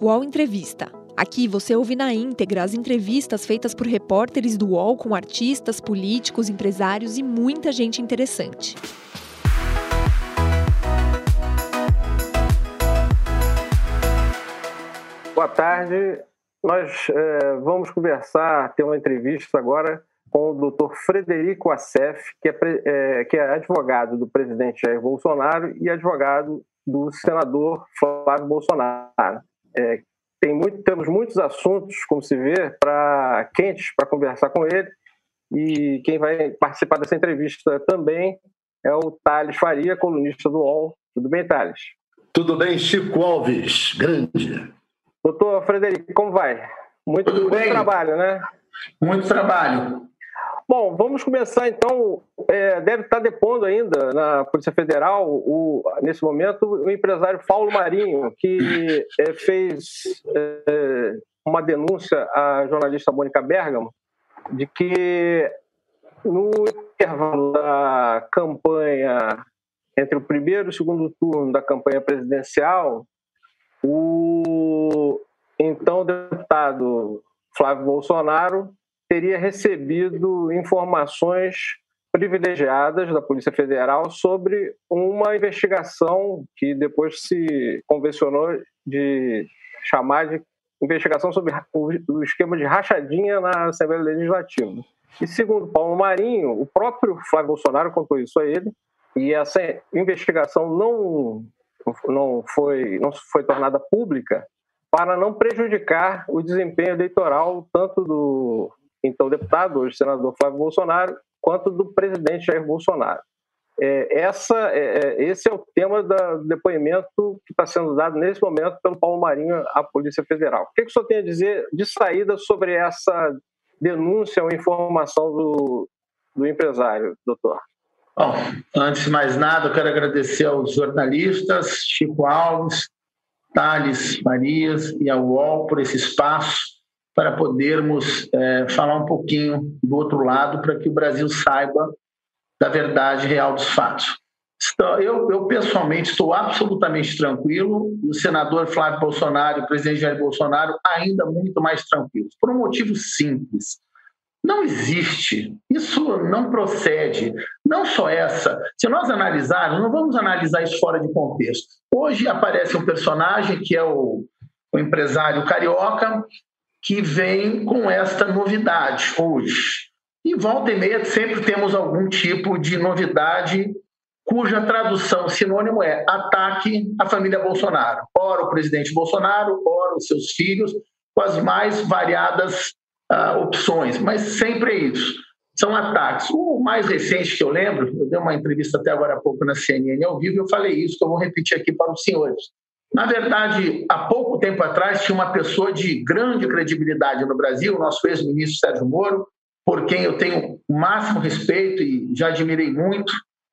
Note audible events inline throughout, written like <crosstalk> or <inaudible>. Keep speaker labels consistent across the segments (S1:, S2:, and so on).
S1: UOL Entrevista. Aqui você ouve na íntegra as entrevistas feitas por repórteres do UOL com artistas, políticos, empresários e muita gente interessante.
S2: Boa tarde. Nós é, vamos conversar, ter uma entrevista agora com o doutor Frederico Assef, que é, é, que é advogado do presidente Jair Bolsonaro e advogado do senador Flávio Bolsonaro. É, tem muito, temos muitos assuntos, como se vê, para quentes para conversar com ele. E quem vai participar dessa entrevista também é o Thales Faria, colunista do UOL. Tudo bem, Thales?
S3: Tudo bem, Chico Alves, grande.
S2: Doutor Frederico, como vai? Muito, muito trabalho, né?
S3: Muito trabalho.
S2: Bom, vamos começar então. É, deve estar depondo ainda na Polícia Federal, o, nesse momento, o empresário Paulo Marinho, que é, fez é, uma denúncia à jornalista Mônica Bergamo de que no intervalo da campanha, entre o primeiro e o segundo turno da campanha presidencial, o então deputado Flávio Bolsonaro teria recebido informações privilegiadas da Polícia Federal sobre uma investigação que depois se convencionou de chamar de investigação sobre o esquema de rachadinha na Assembleia Legislativa. E segundo Paulo Marinho, o próprio Flávio Bolsonaro contou isso a ele, e essa investigação não, não, foi, não foi tornada pública para não prejudicar o desempenho eleitoral tanto do então deputado, hoje senador Flávio Bolsonaro, quanto do presidente Jair Bolsonaro. É, essa, é, é esse é o tema do depoimento que está sendo dado nesse momento pelo Paulo Marinho à Polícia Federal. O que, que o senhor tem a dizer de saída sobre essa denúncia ou informação do, do empresário, doutor?
S3: Bom, antes de mais nada, eu quero agradecer aos jornalistas, Chico Alves, Thales Marias e ao UOL por esse espaço para podermos é, falar um pouquinho do outro lado, para que o Brasil saiba da verdade real dos fatos. Então, eu, eu, pessoalmente estou absolutamente tranquilo e o senador Flávio Bolsonaro o presidente Jair Bolsonaro ainda muito mais tranquilos, por um motivo simples. Não existe, isso não procede. Não só essa. Se nós analisarmos, não vamos analisar isso fora de contexto. Hoje aparece um personagem que é o, o empresário carioca, que vem com esta novidade hoje. E volta e meia sempre temos algum tipo de novidade cuja tradução sinônimo é ataque à família Bolsonaro. Ora o presidente Bolsonaro, ora os seus filhos, com as mais variadas uh, opções, mas sempre é isso. São ataques. O mais recente que eu lembro, eu dei uma entrevista até agora há pouco na CNN ao vivo, eu falei isso, que eu vou repetir aqui para os senhores. Na verdade, há pouco tempo atrás, tinha uma pessoa de grande credibilidade no Brasil, nosso ex-ministro Sérgio Moro, por quem eu tenho o máximo respeito e já admirei muito.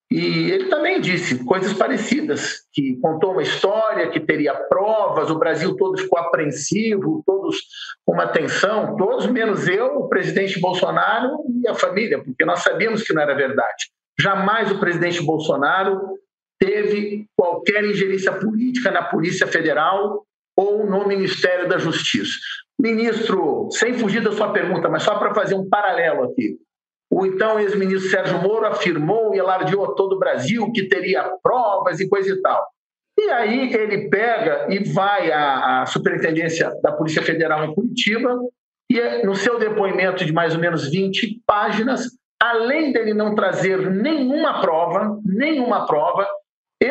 S3: E ele também disse coisas parecidas, que contou uma história, que teria provas, o Brasil todo ficou apreensivo, todos com uma atenção, todos menos eu, o presidente Bolsonaro e a família, porque nós sabíamos que não era verdade. Jamais o presidente Bolsonaro teve qualquer ingerência política na Polícia Federal ou no Ministério da Justiça. Ministro, sem fugir da sua pergunta, mas só para fazer um paralelo aqui. O então ex-ministro Sérgio Moro afirmou e alardeou a todo o Brasil que teria provas e coisa e tal. E aí ele pega e vai à, à Superintendência da Polícia Federal em Curitiba e no seu depoimento de mais ou menos 20 páginas, além dele não trazer nenhuma prova, nenhuma prova,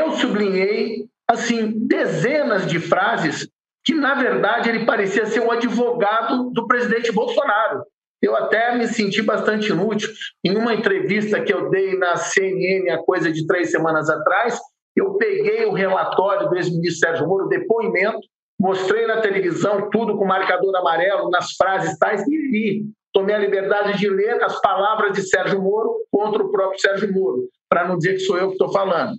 S3: eu sublinhei assim dezenas de frases que na verdade ele parecia ser um advogado do presidente Bolsonaro. Eu até me senti bastante inútil. Em uma entrevista que eu dei na CNN há coisa de três semanas atrás, eu peguei o relatório do ex-ministro Sérgio Moro, depoimento, mostrei na televisão tudo com marcador amarelo, nas frases tais, e li. Tomei a liberdade de ler as palavras de Sérgio Moro contra o próprio Sérgio Moro, para não dizer que sou eu que estou falando.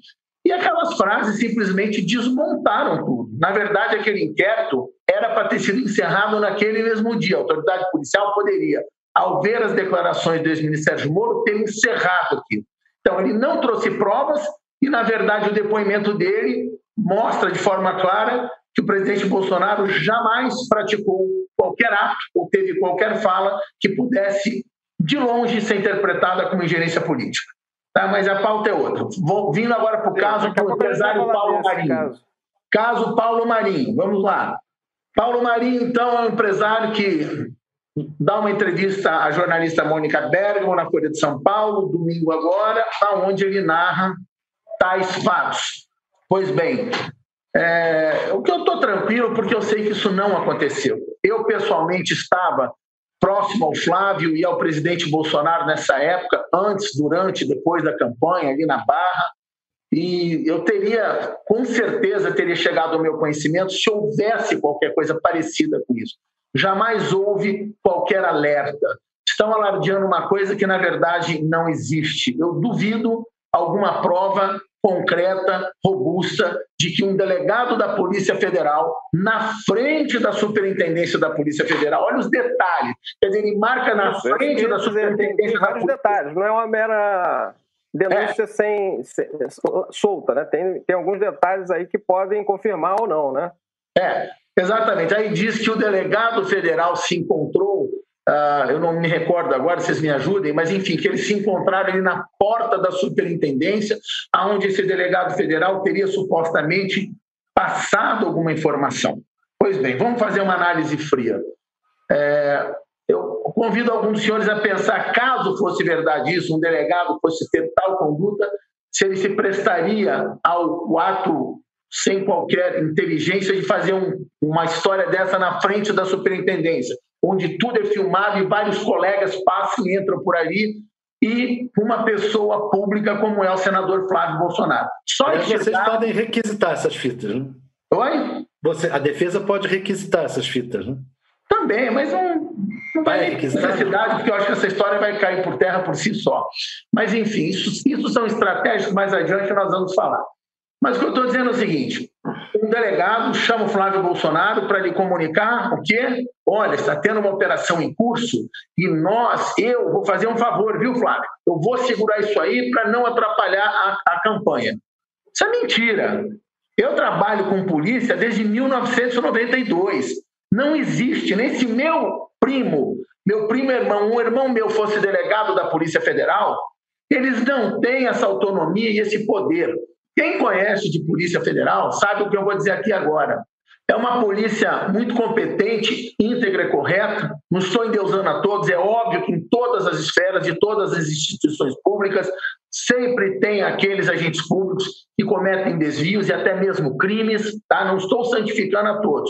S3: E aquelas frases simplesmente desmontaram tudo. Na verdade, aquele inquérito era para ter sido encerrado naquele mesmo dia. A autoridade policial poderia, ao ver as declarações do ex-ministro Sérgio Moro, ter encerrado aquilo. Então, ele não trouxe provas e, na verdade, o depoimento dele mostra de forma clara que o presidente Bolsonaro jamais praticou qualquer ato ou teve qualquer fala que pudesse, de longe, ser interpretada como ingerência política. Tá? Mas a pauta é outra. Vou, vindo agora para o caso do empresário Paulo Marinho. Caso. caso Paulo Marinho, vamos lá. Paulo Marinho, então, é um empresário que dá uma entrevista à jornalista Mônica Bergamo na Folha de São Paulo, domingo agora, onde ele narra tais fatos. Pois bem, é, o que eu estou tranquilo, porque eu sei que isso não aconteceu. Eu, pessoalmente, estava próximo ao Flávio e ao presidente Bolsonaro nessa época, antes, durante, depois da campanha, ali na Barra, e eu teria, com certeza, teria chegado ao meu conhecimento se houvesse qualquer coisa parecida com isso. Jamais houve qualquer alerta. Estão alardeando uma coisa que, na verdade, não existe. Eu duvido alguma prova concreta, robusta, de que um delegado da Polícia Federal, na frente da Superintendência da Polícia Federal, olha os detalhes, quer dizer, ele marca na frente da Superintendência. Tem
S2: vários detalhes, não é uma mera denúncia é. sem, sem, solta, né? Tem, tem alguns detalhes aí que podem confirmar ou não, né?
S3: É, exatamente. Aí diz que o delegado federal se encontrou Uh, eu não me recordo agora, vocês me ajudem, mas enfim, que eles se encontraram ali na porta da superintendência, aonde esse delegado federal teria supostamente passado alguma informação. Pois bem, vamos fazer uma análise fria. É, eu convido alguns senhores a pensar, caso fosse verdade isso, um delegado fosse ter tal conduta, se ele se prestaria ao ato sem qualquer inteligência de fazer um, uma história dessa na frente da superintendência onde tudo é filmado e vários colegas passam e entram por ali, e uma pessoa pública como é o senador Flávio Bolsonaro.
S4: Só Mas vocês podem requisitar essas fitas, né?
S3: Oi?
S4: Você, a defesa pode requisitar essas fitas, né?
S3: Também, mas não, não vai, requisitar necessidade, porque eu acho que essa história vai cair por terra por si só. Mas, enfim, isso, isso são estratégias mais adiante nós vamos falar. Mas o que eu estou dizendo é o seguinte: um delegado chama o Flávio Bolsonaro para lhe comunicar o quê? Olha, está tendo uma operação em curso e nós, eu vou fazer um favor, viu, Flávio? Eu vou segurar isso aí para não atrapalhar a, a campanha. Isso é mentira. Eu trabalho com polícia desde 1992. Não existe, nem se meu primo, meu primo irmão, um irmão meu fosse delegado da Polícia Federal, eles não têm essa autonomia e esse poder. Quem conhece de Polícia Federal sabe o que eu vou dizer aqui agora. É uma polícia muito competente, íntegra e correta. Não estou endeusando a todos, é óbvio que em todas as esferas, de todas as instituições públicas, sempre tem aqueles agentes públicos que cometem desvios e até mesmo crimes. Tá? Não estou santificando a todos.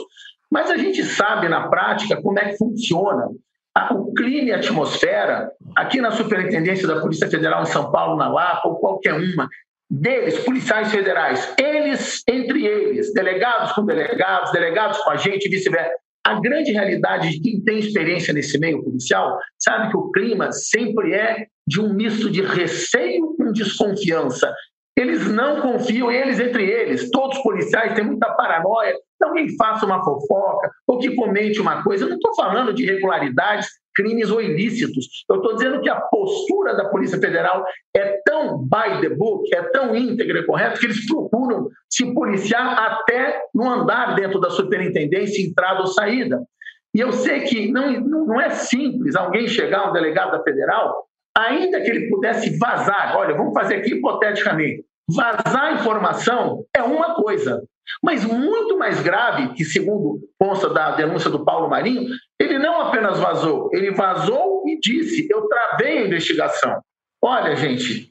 S3: Mas a gente sabe na prática como é que funciona. O crime e a atmosfera, aqui na Superintendência da Polícia Federal em São Paulo, na Lapa, ou qualquer uma, deles, policiais federais, eles entre eles, delegados com delegados, delegados com a gente, vice-versa. A grande realidade de quem tem experiência nesse meio policial sabe que o clima sempre é de um misto de receio com desconfiança. Eles não confiam, eles entre eles, todos os policiais têm muita paranoia que alguém faça uma fofoca ou que comente uma coisa. Eu não estou falando de irregularidades, crimes ou ilícitos. Eu estou dizendo que a postura da Polícia Federal é tão by the book, é tão íntegra e correta, que eles procuram se policiar até no andar dentro da superintendência, entrada ou saída. E eu sei que não, não é simples alguém chegar, um delegado da federal, ainda que ele pudesse vazar, olha, vamos fazer aqui hipoteticamente, vazar informação é uma coisa, mas muito mais grave, que segundo consta da denúncia do Paulo Marinho, ele não apenas vazou, ele vazou e disse: eu travei a investigação. Olha, gente,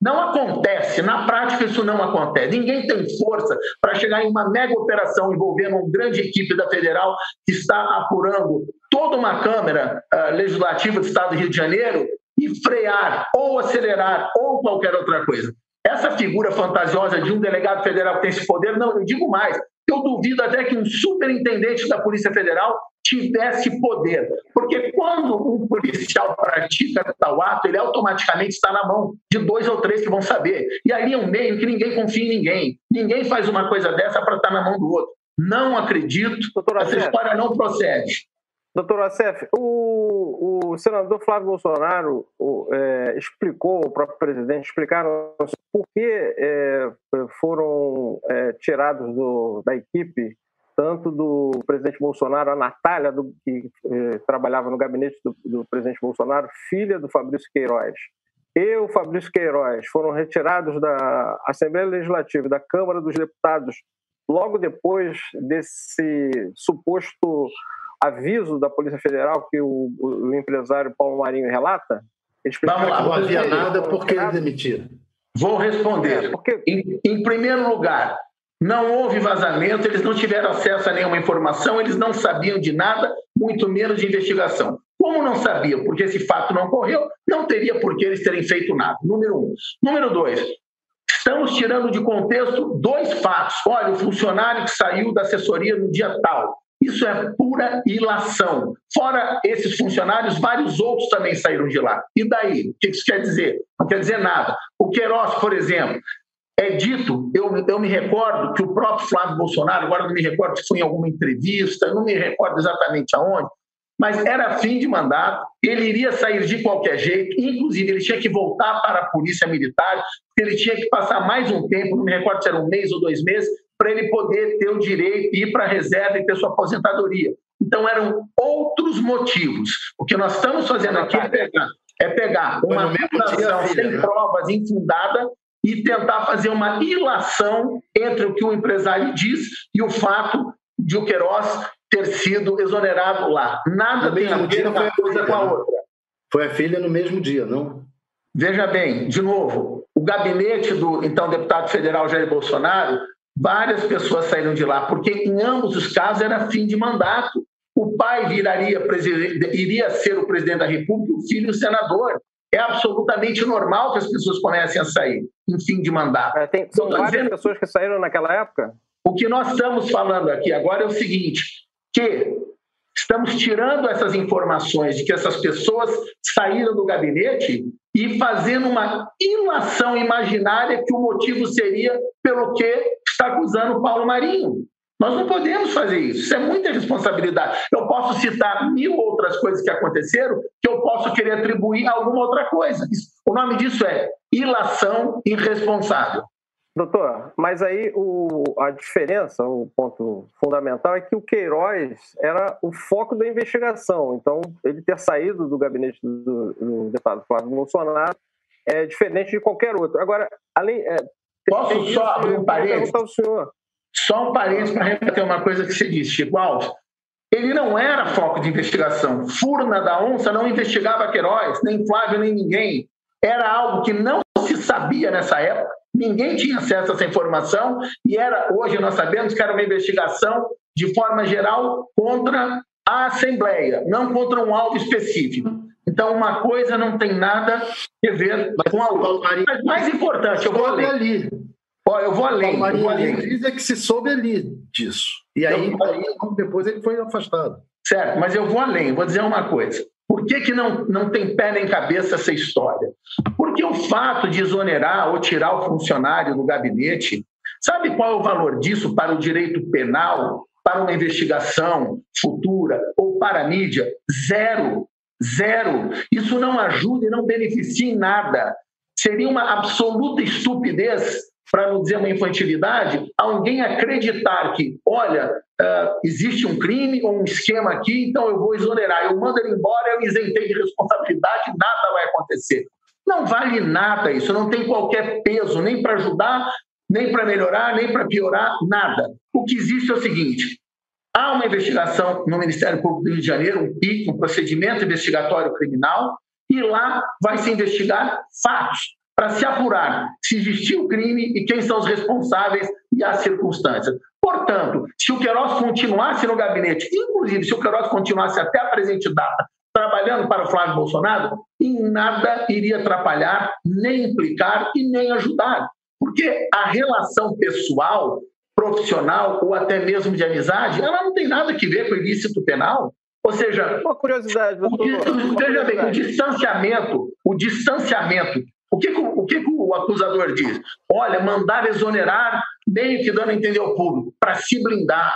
S3: não acontece, na prática isso não acontece. Ninguém tem força para chegar em uma mega operação envolvendo uma grande equipe da federal que está apurando toda uma Câmara uh, Legislativa do Estado do Rio de Janeiro e frear ou acelerar ou qualquer outra coisa. Essa figura fantasiosa de um delegado federal que tem esse poder, não, eu digo mais, eu duvido até que um superintendente da Polícia Federal tivesse poder. Porque quando um policial pratica tal ato, ele automaticamente está na mão de dois ou três que vão saber. E ali é um meio que ninguém confia em ninguém. Ninguém faz uma coisa dessa para estar na mão do outro. Não acredito, Doutor essa história não procede.
S2: Doutor Acef, o, o, senador Flávio Bolsonaro o, é, explicou, o próprio presidente explicaram por que é, foram é, tirados do, da equipe tanto do presidente Bolsonaro, a Natália, do, que eh, trabalhava no gabinete do, do, presidente Bolsonaro, filha do Fabrício Queiroz, e o Fabrício Queiroz foram retirados da Assembleia Legislativa e da Câmara dos Deputados logo depois desse suposto aviso da Polícia Federal que o, o empresário Paulo Marinho relata?
S4: Vamos lá, não havia nada porque ele demitiu.
S3: Vou responder. É, porque... em, em primeiro lugar, não houve vazamento, eles não tiveram acesso a nenhuma informação, eles não sabiam de nada, muito menos de investigação. Como não sabiam, porque esse fato não ocorreu, não teria por que eles terem feito nada. Número um. Número dois, estamos tirando de contexto dois fatos. Olha, o funcionário que saiu da assessoria no dia tal. Isso é pura ilação. Fora esses funcionários, vários outros também saíram de lá. E daí? O que isso quer dizer? Não quer dizer nada. O Queiroz, por exemplo, é dito, eu, eu me recordo que o próprio Flávio Bolsonaro, agora não me recordo se foi em alguma entrevista, não me recordo exatamente aonde, mas era fim de mandato, ele iria sair de qualquer jeito, inclusive ele tinha que voltar para a Polícia Militar, ele tinha que passar mais um tempo, não me recordo se era um mês ou dois meses, para ele poder ter o direito de ir para a reserva e ter sua aposentadoria. Então eram outros motivos. O que nós estamos fazendo aqui é pegar, é pegar uma acusação sem né? provas infundada e tentar fazer uma ilação entre o que o empresário diz e o fato de o Queiroz ter sido exonerado lá. Nada tem a ver uma coisa com a né? outra.
S4: Foi a filha no mesmo dia, não?
S3: Veja bem, de novo, o gabinete do então deputado federal Jair Bolsonaro, várias pessoas saíram de lá, porque em ambos os casos era fim de mandato. O pai viraria iria ser o presidente da República, o filho o senador é absolutamente normal que as pessoas comecem a sair em fim de mandato.
S2: É, tem, são várias dizendo, pessoas que saíram naquela época?
S3: O que nós estamos falando aqui agora é o seguinte, que estamos tirando essas informações de que essas pessoas saíram do gabinete e fazendo uma ilação imaginária que o motivo seria pelo que está acusando Paulo Marinho. Nós não podemos fazer isso. Isso é muita responsabilidade. Eu posso citar mil outras coisas que aconteceram que eu posso querer atribuir a alguma outra coisa. O nome disso é ilação irresponsável.
S2: Doutor, mas aí o, a diferença, o ponto fundamental é que o Queiroz era o foco da investigação. Então, ele ter saído do gabinete do, do deputado Flávio Bolsonaro é diferente de qualquer outro. Agora, além. É,
S3: Posso só abrir um parênteses? Só um parênteses para rebater uma coisa que você disse, Chico Alves. Ele não era foco de investigação. Furna da onça não investigava Queiroz, nem Flávio, nem ninguém. Era algo que não se sabia nessa época, ninguém tinha acesso a essa informação, e era hoje nós sabemos que era uma investigação de forma geral contra a Assembleia, não contra um alvo específico. Então, uma coisa não tem nada a ver com a outra. Mas mais importante, eu vou ali. Ó, eu vou além.
S4: O além. diz é que se soube ali disso. E aí, eu... aí, depois ele foi afastado.
S3: Certo, mas eu vou além, vou dizer uma coisa. Por que, que não, não tem pé nem cabeça essa história? Porque o fato de exonerar ou tirar o funcionário do gabinete, sabe qual é o valor disso para o direito penal, para uma investigação futura ou para a mídia? Zero. Zero. Isso não ajuda e não beneficia em nada. Seria uma absoluta estupidez para não dizer uma infantilidade, alguém acreditar que, olha, uh, existe um crime ou um esquema aqui, então eu vou exonerar, eu mando ele embora, eu isentei de responsabilidade, nada vai acontecer. Não vale nada isso, não tem qualquer peso, nem para ajudar, nem para melhorar, nem para piorar, nada. O que existe é o seguinte: há uma investigação no Ministério Público do Rio de Janeiro, um PIC, um procedimento investigatório criminal, e lá vai se investigar fatos para se apurar se existiu o crime e quem são os responsáveis e as circunstâncias. Portanto, se o Queiroz continuasse no gabinete, inclusive se o Queiroz continuasse até a presente data trabalhando para o Flávio Bolsonaro, em nada iria atrapalhar, nem implicar e nem ajudar. Porque a relação pessoal, profissional ou até mesmo de amizade, ela não tem nada a ver com o ilícito penal. Ou seja,
S2: uma curiosidade, doutor,
S3: o, veja bem, o distanciamento, o distanciamento o que, o que o acusador diz? Olha, mandar exonerar, meio que dando a entender ao público, para se blindar,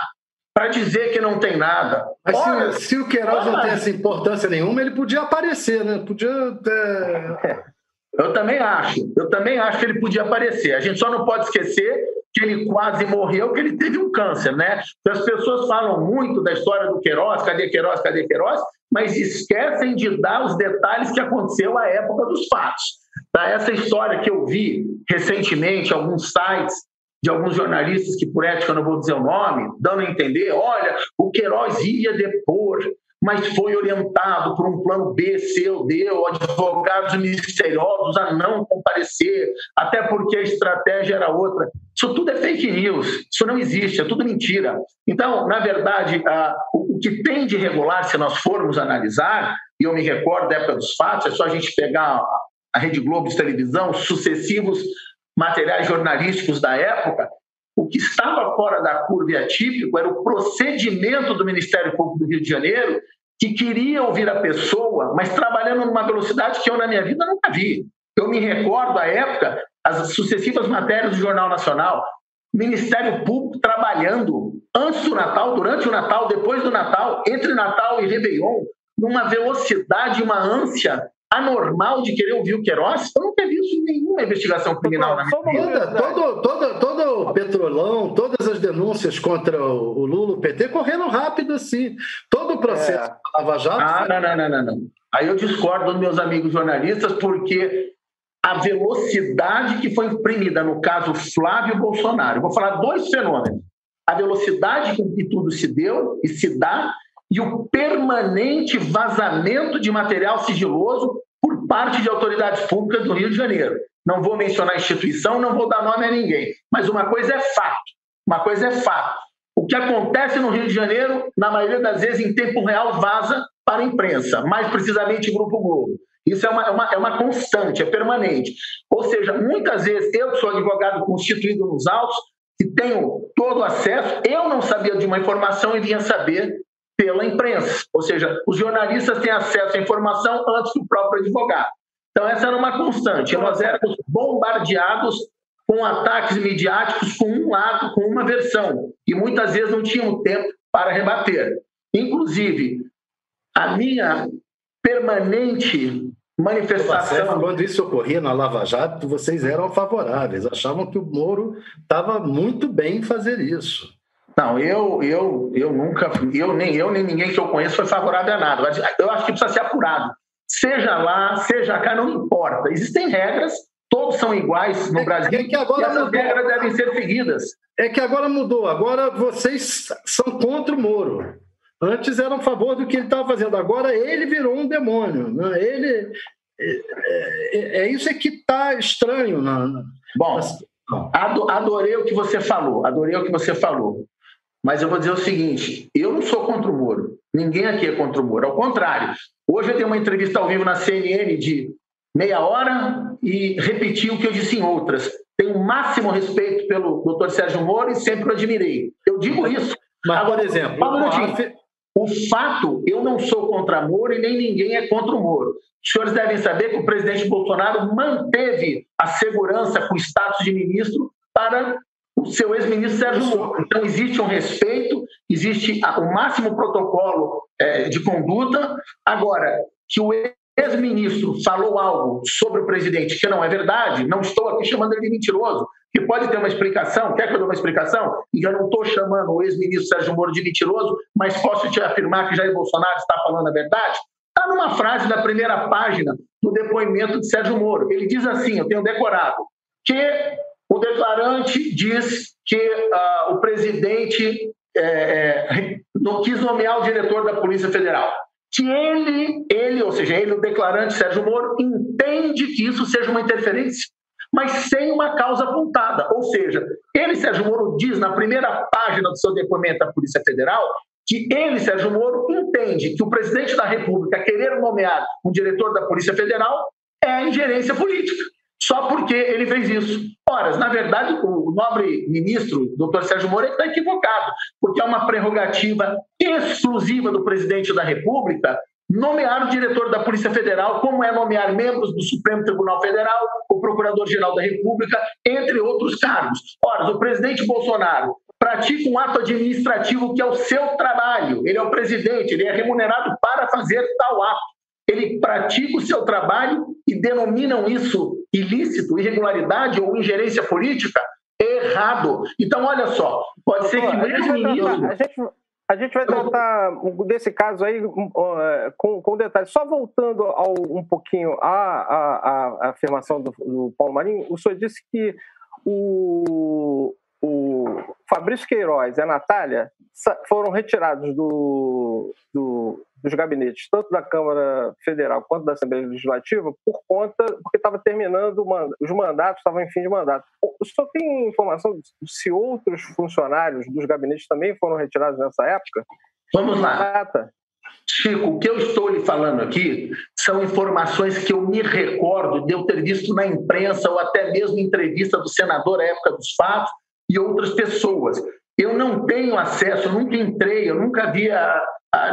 S3: para dizer que não tem nada.
S4: Mas Olha, se, se, o Queiroz não tem essa importância nenhuma, ele podia aparecer, né? Podia. É... <laughs>
S3: Eu também acho. Eu também acho que ele podia aparecer. A gente só não pode esquecer que ele quase morreu, que ele teve um câncer, né? As pessoas falam muito da história do Queiroz, cadê Queiroz, cadê Queiroz, mas esquecem de dar os detalhes que aconteceu à época dos fatos. Tá? Essa história que eu vi recentemente, alguns sites de alguns jornalistas que, por ética, não vou dizer o nome, dando a entender, olha, o Queiroz ia depor mas foi orientado por um plano B, C ou D, ou advogados misteriosos a não comparecer, até porque a estratégia era outra. Isso tudo é fake news, isso não existe, é tudo mentira. Então, na verdade, o que tem de regular, se nós formos analisar, e eu me recordo da época dos fatos, é só a gente pegar a Rede Globo de televisão, sucessivos materiais jornalísticos da época, o que estava fora da curva e atípico era o procedimento do Ministério Público do Rio de Janeiro, que queria ouvir a pessoa, mas trabalhando numa velocidade que eu, na minha vida, nunca vi. Eu me recordo, à época, as sucessivas matérias do Jornal Nacional, Ministério Público trabalhando antes do Natal, durante o Natal, depois do Natal, entre Natal e Réveillon, numa velocidade, uma ânsia anormal de querer ouvir o Queiroz, eu nunca vi isso em nenhuma investigação criminal na minha
S4: vida. Todo, todo, todo o petrolão, todas as denúncias contra o Lula, o PT, correram rápido assim. Todo o processo é. da Lava Jato...
S3: Ah, não, não, não, não, não. Aí eu discordo dos meus amigos jornalistas, porque a velocidade que foi imprimida no caso Flávio Bolsonaro. Vou falar dois fenômenos. A velocidade com que tudo se deu e se dá e o permanente vazamento de material sigiloso por parte de autoridades públicas do Rio de Janeiro. Não vou mencionar a instituição, não vou dar nome a ninguém, mas uma coisa é fato. Uma coisa é fato. O que acontece no Rio de Janeiro, na maioria das vezes, em tempo real, vaza para a imprensa, mais precisamente Grupo Globo. Isso é uma, é uma, é uma constante, é permanente. Ou seja, muitas vezes eu sou advogado constituído nos autos, que tenho todo o acesso, eu não sabia de uma informação e vinha saber pela imprensa. Ou seja, os jornalistas têm acesso à informação antes do próprio advogado. Então, essa era uma constante. Nós éramos bombardeados com ataques midiáticos com um lado, com uma versão, e muitas vezes não tínhamos tempo para rebater. Inclusive, a minha permanente manifestação.
S4: Quando isso ocorria na Lava Jato, vocês eram favoráveis, achavam que o Moro estava muito bem em fazer isso.
S3: Não, eu, eu, eu nunca, eu nem eu nem ninguém que eu conheço foi favorável a nada. Eu acho que precisa ser apurado. Seja lá, seja cá, não importa. Existem regras, todos são iguais no é, Brasil. É que agora e essas mudou. regras devem ser seguidas.
S4: É que agora mudou. Agora vocês são contra o Moro. Antes eram a favor do que ele estava fazendo. Agora ele virou um demônio. Né? Ele é, é, é isso é que está estranho. Na, na...
S3: Bom, adorei o que você falou. Adorei o que você falou. Mas eu vou dizer o seguinte: eu não sou contra o Moro. Ninguém aqui é contra o Moro. Ao contrário, hoje eu tenho uma entrevista ao vivo na CNN de meia hora e repeti o que eu disse em outras. Tenho o máximo respeito pelo doutor Sérgio Moro e sempre o admirei. Eu digo isso.
S4: Mas, Agora, por exemplo,
S3: o fato, eu não sou contra Moro e nem ninguém é contra o Moro. Os senhores devem saber que o presidente Bolsonaro manteve a segurança com o status de ministro para o seu ex-ministro Sérgio Moro. Então, existe um respeito, existe o máximo protocolo é, de conduta. Agora, que o ex-ministro falou algo sobre o presidente que não é verdade, não estou aqui chamando ele de mentiroso, que pode ter uma explicação, quer que eu dê uma explicação? E eu não estou chamando o ex-ministro Sérgio Moro de mentiroso, mas posso te afirmar que Jair Bolsonaro está falando a verdade? Está numa frase da primeira página do depoimento de Sérgio Moro. Ele diz assim, eu tenho decorado, que o declarante diz que uh, o presidente é, é, não quis nomear o diretor da Polícia Federal. Que ele, ele, ou seja, ele, o declarante Sérgio Moro, entende que isso seja uma interferência, mas sem uma causa apontada. Ou seja, ele, Sérgio Moro, diz na primeira página do seu depoimento à Polícia Federal que ele, Sérgio Moro, entende que o presidente da República querer nomear um diretor da Polícia Federal é ingerência política só porque ele fez isso. Ora, na verdade, o nobre ministro, doutor Sérgio Moro, está equivocado, porque é uma prerrogativa exclusiva do presidente da República nomear o diretor da Polícia Federal, como é nomear membros do Supremo Tribunal Federal, o Procurador-Geral da República, entre outros cargos. Ora, o presidente Bolsonaro pratica um ato administrativo que é o seu trabalho, ele é o presidente, ele é remunerado para fazer tal ato. ele pratica o seu trabalho e denominam isso ilícito, irregularidade ou ingerência política? Errado. Então, olha só, pode ser que o
S2: ex-ministro. A gente vai tratar desse caso aí é, com, com detalhes. Só voltando ao, um pouquinho à, à, à afirmação do, do, Paulo Marinho, o senhor disse que o, o Fabrício Queiroz e a Natália foram retirados do, do, dos gabinetes, tanto da Câmara Federal quanto da Assembleia Legislativa, por conta, porque estava terminando os mandatos, estavam em fim de mandato. O senhor tem informação se outros funcionários dos gabinetes também foram retirados nessa época?
S3: Vamos lá. Chico, o que eu estou lhe falando aqui são informações que eu me recordo de eu ter visto na imprensa ou até mesmo entrevista do senador à época dos fatos e outras pessoas. Eu não tenho acesso, nunca entrei, eu nunca via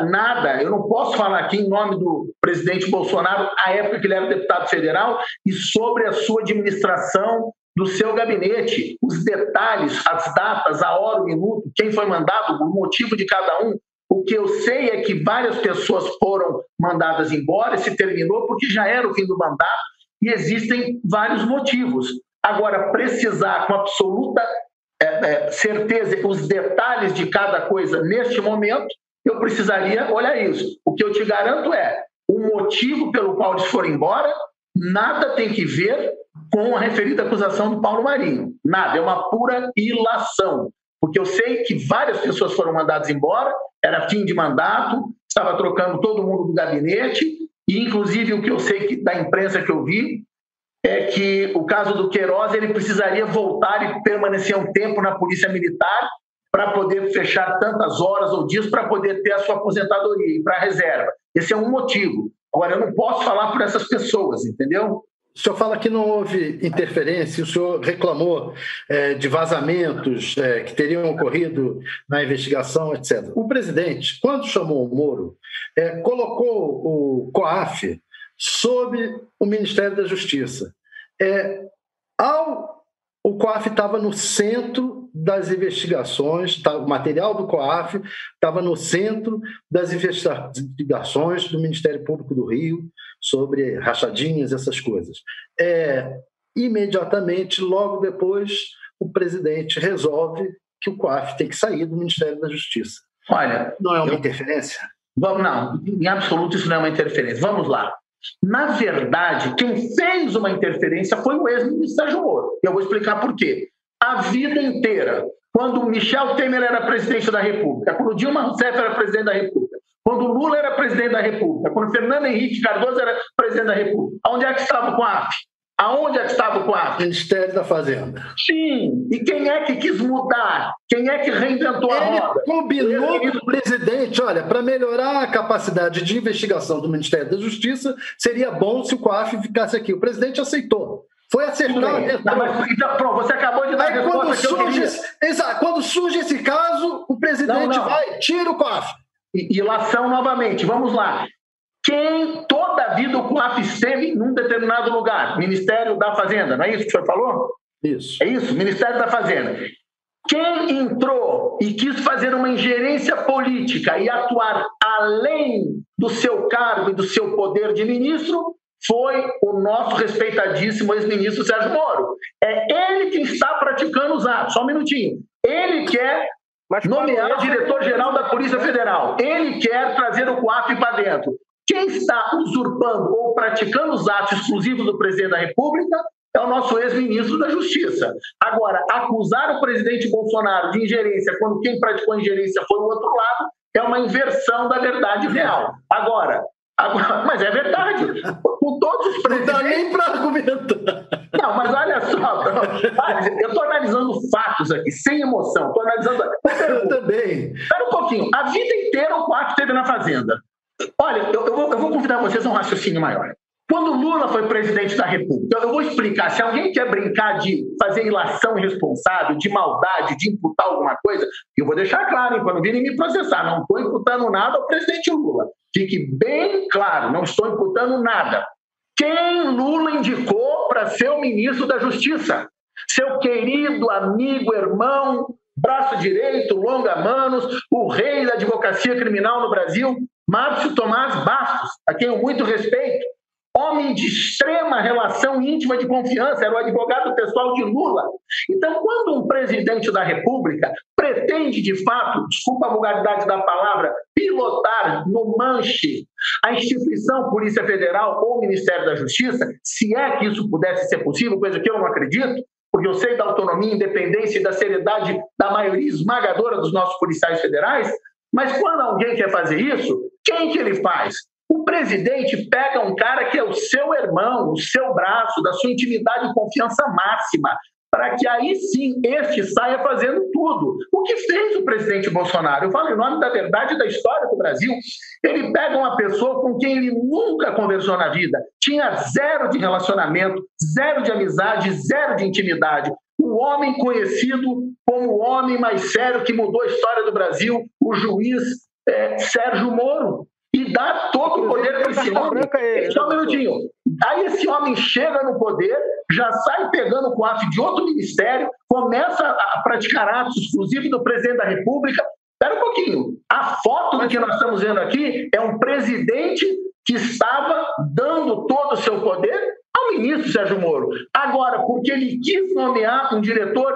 S3: nada. Eu não posso falar aqui em nome do presidente Bolsonaro, à época que ele era deputado federal, e sobre a sua administração do seu gabinete, os detalhes, as datas, a hora, o minuto, quem foi mandado, o motivo de cada um. O que eu sei é que várias pessoas foram mandadas embora, se terminou porque já era o fim do mandato e existem vários motivos. Agora, precisar com absoluta é, é, certeza os detalhes de cada coisa neste momento, eu precisaria olhar isso. O que eu te garanto é o motivo pelo qual eles foram embora nada tem que ver com a referida acusação do Paulo Marinho. Nada, é uma pura ilação. Porque eu sei que várias pessoas foram mandadas embora, era fim de mandato, estava trocando todo mundo do gabinete, e inclusive o que eu sei que, da imprensa que eu vi é que o caso do Queiroz ele precisaria voltar e permanecer um tempo na Polícia Militar para poder fechar tantas horas ou dias para poder ter a sua aposentadoria e para a reserva. Esse é um motivo. Agora, eu não posso falar por essas pessoas, entendeu?
S4: O senhor fala que não houve interferência, o senhor reclamou é, de vazamentos é, que teriam ocorrido na investigação, etc. O presidente, quando chamou o Moro, é, colocou o COAF sob o Ministério da Justiça. É, ao, o COAF estava no centro das investigações, tá, o material do COAF estava no centro das investigações do Ministério Público do Rio sobre rachadinhas, essas coisas. É, imediatamente, logo depois, o presidente resolve que o COAF tem que sair do Ministério da Justiça.
S3: Olha,
S4: não é uma eu... interferência?
S3: Vamos, não, em absoluto isso não é uma interferência. Vamos lá. Na verdade, quem fez uma interferência foi o ex-ministro Moro. E eu vou explicar por quê. A vida inteira, quando Michel Temer era presidente da República, quando Dilma Rousseff era presidente da República, quando Lula era presidente da República, quando Fernando Henrique Cardoso era presidente da República, onde é que estava o COAF? Aonde é que estava o COAF?
S4: Ministério da Fazenda.
S3: Sim. E quem é que quis mudar? Quem é que reinventou
S4: Ele
S3: a roda?
S4: combinou com o presidente, olha, para melhorar a capacidade de investigação do Ministério da Justiça, seria bom se o COAF ficasse aqui. O presidente aceitou. Foi acertar.
S3: Tá, mas, então, pronto, você acabou de dar Aí, a resposta quando surge,
S4: Exato. Quando surge esse caso, o presidente não, não. vai, tira o COAF.
S3: Ilação novamente. Vamos lá. Quem toda a vida o COAF esteve num determinado lugar? Ministério da Fazenda, não é isso que o senhor falou?
S4: Isso.
S3: É isso, Ministério da Fazenda. Quem entrou e quis fazer uma ingerência política e atuar além do seu cargo e do seu poder de ministro foi o nosso respeitadíssimo ex-ministro Sérgio Moro. É ele que está praticando os atos. Só um minutinho. Ele quer nomear o diretor-geral da Polícia Federal. Ele quer trazer o COAF para dentro. Quem está usurpando ou praticando os atos exclusivos do presidente da República é o nosso ex-ministro da Justiça. Agora, acusar o presidente Bolsonaro de ingerência quando quem praticou a ingerência foi o outro lado é uma inversão da verdade real. Agora, agora <laughs> mas é verdade. Com todos os presidentes. Não dá
S4: nem para argumentar.
S3: Não, mas olha só, eu estou analisando fatos aqui, sem emoção. Estou analisando.
S4: Eu também.
S3: Espera um pouquinho. A vida inteira o quarto esteve na Fazenda. Olha, eu, eu, vou, eu vou convidar vocês a um raciocínio maior. Quando Lula foi presidente da República, eu vou explicar. Se alguém quer brincar de fazer ilação irresponsável, de maldade, de imputar alguma coisa, eu vou deixar claro, para não virem me processar. Não estou imputando nada ao presidente Lula. Fique bem claro, não estou imputando nada. Quem Lula indicou para ser o ministro da Justiça? Seu querido amigo, irmão, braço direito, longa manos, o rei da advocacia criminal no Brasil, Márcio Tomás Bastos, a quem eu muito respeito, homem de extrema relação íntima de confiança, era o advogado pessoal de Lula. Então, quando um presidente da República pretende, de fato, desculpa a vulgaridade da palavra, pilotar no manche a instituição Polícia Federal ou Ministério da Justiça, se é que isso pudesse ser possível, coisa que eu não acredito, porque eu sei da autonomia, independência e da seriedade da maioria esmagadora dos nossos policiais federais, mas quando alguém quer fazer isso, quem que ele faz? O presidente pega um cara que é o seu irmão, o seu braço, da sua intimidade e confiança máxima, para que aí sim este saia fazendo tudo. O que fez o presidente Bolsonaro? Eu falo em nome da verdade da história do Brasil. Ele pega uma pessoa com quem ele nunca conversou na vida, tinha zero de relacionamento, zero de amizade, zero de intimidade. O homem conhecido como o homem mais sério que mudou a história do Brasil, o juiz é, Sérgio Moro e dá todo o poder para esse homem. É Só um minutinho. Aí esse homem chega no poder, já sai pegando o coafe de outro ministério, começa a praticar atos exclusivos do presidente da República. Espera um pouquinho. A foto do que nós estamos vendo aqui é um presidente que estava dando todo o seu poder ao ministro Sérgio Moro. Agora, porque ele quis nomear um diretor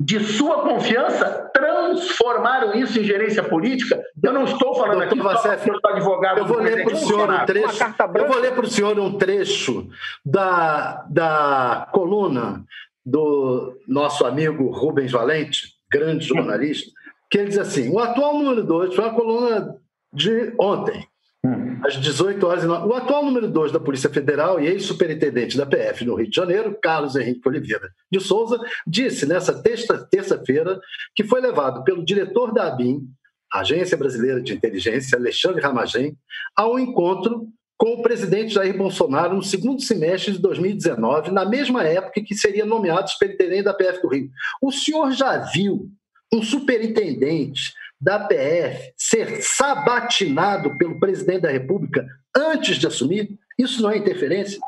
S3: de sua confiança transformaram isso em gerência política. Eu não estou falando Doutor aqui Vacef, só porque advogado.
S4: Eu vou ler para o senhor um trecho. Eu vou ler para o senhor um trecho da, da coluna do nosso amigo Rubens Valente, grande jornalista, que ele diz assim: o atual número 2 foi uma coluna de ontem. Hum. Às 18 horas. O atual número 2 da Polícia Federal e ex-superintendente da PF no Rio de Janeiro, Carlos Henrique Oliveira de Souza, disse nessa terça-feira que foi levado pelo diretor da ABIN, Agência Brasileira de Inteligência, Alexandre Ramagem, ao encontro com o presidente Jair Bolsonaro no segundo semestre de 2019, na mesma época que seria nomeado superintendente da PF do Rio. O senhor já viu um superintendente da PF ser sabatinado pelo presidente da República antes de assumir? Isso não é interferência?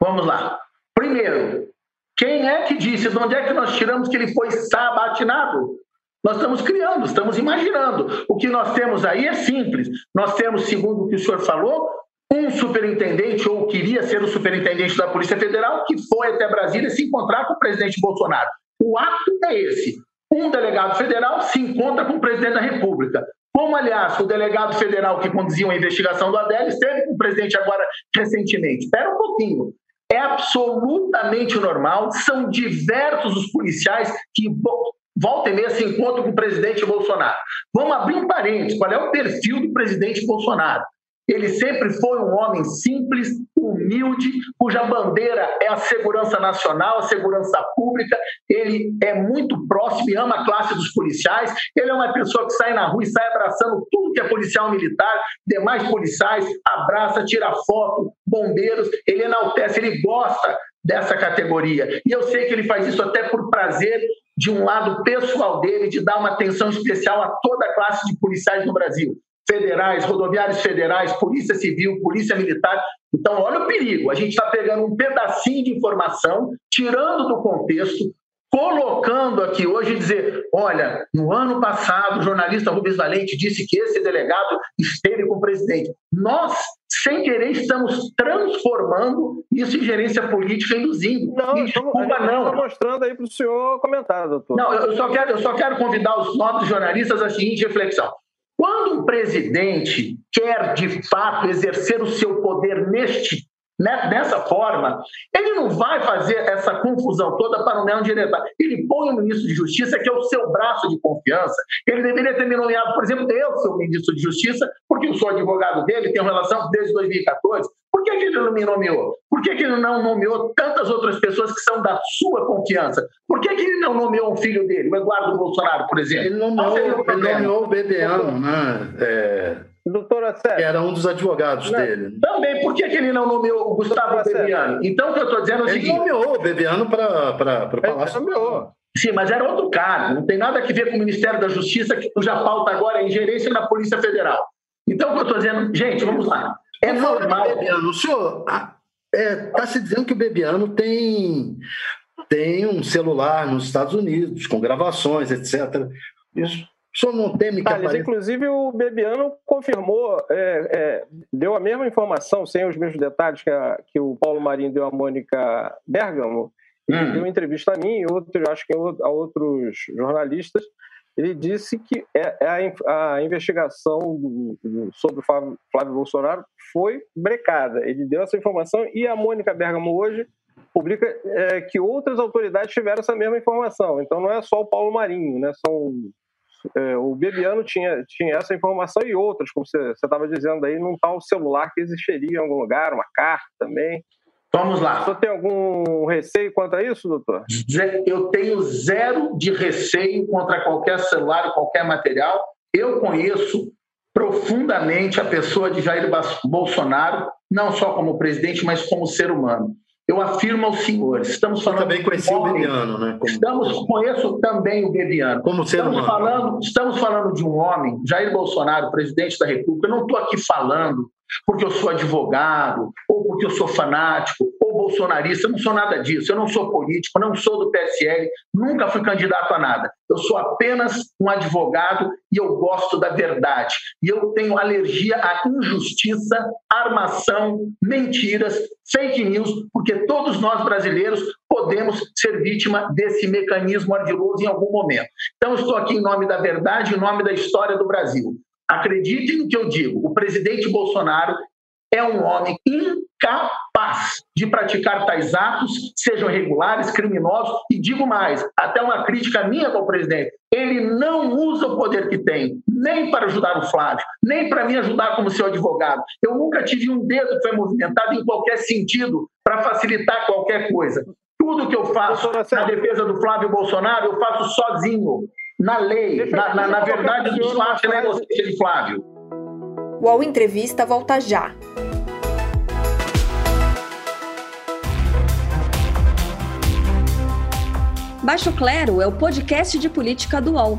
S3: Vamos lá. Primeiro, quem é que disse, de onde é que nós tiramos que ele foi sabatinado? Nós estamos criando, estamos imaginando. O que nós temos aí é simples. Nós temos, segundo o que o senhor falou, um superintendente, ou queria ser o superintendente da Polícia Federal, que foi até Brasília se encontrar com o presidente Bolsonaro. O ato é esse um delegado federal se encontra com o presidente da República. Como, aliás, o delegado federal que conduzia a investigação do Adélio esteve com o presidente agora recentemente. Espera um pouquinho. É absolutamente normal, são diversos os policiais que volta e meia se encontram com o presidente Bolsonaro. Vamos abrir um parênteses: qual é o perfil do presidente Bolsonaro? Ele sempre foi um homem simples, humilde, cuja bandeira é a segurança nacional, a segurança pública. Ele é muito próximo e ama a classe dos policiais. Ele é uma pessoa que sai na rua e sai abraçando tudo que é policial militar, demais policiais, abraça, tira foto, bombeiros. Ele enaltece, ele gosta dessa categoria. E eu sei que ele faz isso até por prazer de um lado pessoal dele, de dar uma atenção especial a toda a classe de policiais no Brasil federais, rodoviários federais, polícia civil, polícia militar. Então, olha o perigo. A gente está pegando um pedacinho de informação, tirando do contexto, colocando aqui hoje e dizer: olha, no ano passado, o jornalista Rubens Valente disse que esse delegado esteve com o presidente. Nós, sem querer, estamos transformando isso em gerência política, induzindo.
S2: Não, Desculpa, não. Estou mostrando aí para o senhor comentar, doutor.
S3: Não, eu só, quero, eu só quero convidar os novos jornalistas à seguinte reflexão. Quando um presidente quer, de fato, exercer o seu poder neste né, dessa forma, ele não vai fazer essa confusão toda para nomear um diretor. Ele põe o ministro de Justiça, que é o seu braço de confiança. Ele deveria ter me nomeado, por exemplo, eu sou ministro de Justiça, porque eu sou advogado dele, tenho relação desde 2014. Por que, que ele não me nomeou? Por que, que ele não nomeou tantas outras pessoas que são da sua confiança? Por que, que ele não nomeou um filho dele, o Eduardo Bolsonaro, por exemplo?
S4: Ele nomeou, ele nomeou o Bebiano, né? É
S2: Doutora Sérgio.
S4: Era um dos advogados não, dele.
S3: Também, por que, que ele não nomeou o Gustavo Bebiano? Então, o que eu estou dizendo é o
S4: ele
S3: seguinte...
S4: Ele nomeou o Bebiano para o Palácio.
S2: Ele nomeou.
S3: Sim, mas era outro cargo, não tem nada a ver com o Ministério da Justiça, que cuja pauta agora é ingerência na Polícia Federal. Então, o que eu estou dizendo, gente, vamos lá.
S4: É normal. Bebiano, o senhor está é, tá se dizendo que o Bebiano tem, tem um celular nos Estados Unidos, com gravações, etc. Isso O senhor não teme que
S2: Thales, Inclusive, o Bebiano confirmou, é, é, deu a mesma informação, sem os mesmos detalhes que, a, que o Paulo Marinho deu à Mônica Bergamo, hum. deu uma entrevista a mim e outro, acho que a outros jornalistas, ele disse que é, é a, investigação sobre o Flávio, Bolsonaro foi brecada. Ele deu essa informação e a Mônica Bergamo hoje publica é, que outras autoridades tiveram essa mesma informação. Então não é só o Paulo Marinho, né? São é, o Bebiano tinha, tinha essa informação e outras, como você estava dizendo aí, num tal celular que existiria em algum lugar, uma carta também.
S3: Vamos lá.
S2: Você tem algum receio quanto a isso, doutor?
S3: Eu tenho zero de receio contra qualquer celular, qualquer material. Eu conheço profundamente a pessoa de Jair Bolsonaro, não só como presidente, mas como ser humano. Eu afirmo aos senhores, estamos falando.
S4: Eu também conheci o Bebiano, né?
S3: Como... Estamos, conheço também o Bebiano.
S4: Como ser
S3: estamos
S4: humano.
S3: Falando, estamos falando de um homem, Jair Bolsonaro, presidente da República. Eu não estou aqui falando porque eu sou advogado, ou porque eu sou fanático, ou bolsonarista, eu não sou nada disso, eu não sou político, não sou do PSL, nunca fui candidato a nada. Eu sou apenas um advogado e eu gosto da verdade. E eu tenho alergia à injustiça, armação, mentiras, fake news, porque todos nós brasileiros podemos ser vítima desse mecanismo ardiloso em algum momento. Então, estou aqui em nome da verdade, em nome da história do Brasil. Acreditem no que eu digo, o presidente Bolsonaro é um homem incapaz de praticar tais atos, sejam irregulares, criminosos, e digo mais, até uma crítica minha para o presidente, ele não usa o poder que tem, nem para ajudar o Flávio, nem para me ajudar como seu advogado. Eu nunca tive um dedo que foi movimentado em qualquer sentido para facilitar qualquer coisa. Tudo que eu faço na defesa do Flávio Bolsonaro, eu faço sozinho na lei, na, na, na verdade do SWAT e negociação de Flávio.
S1: O UOL Entrevista volta já. Baixo Clero é o podcast de política do UOL.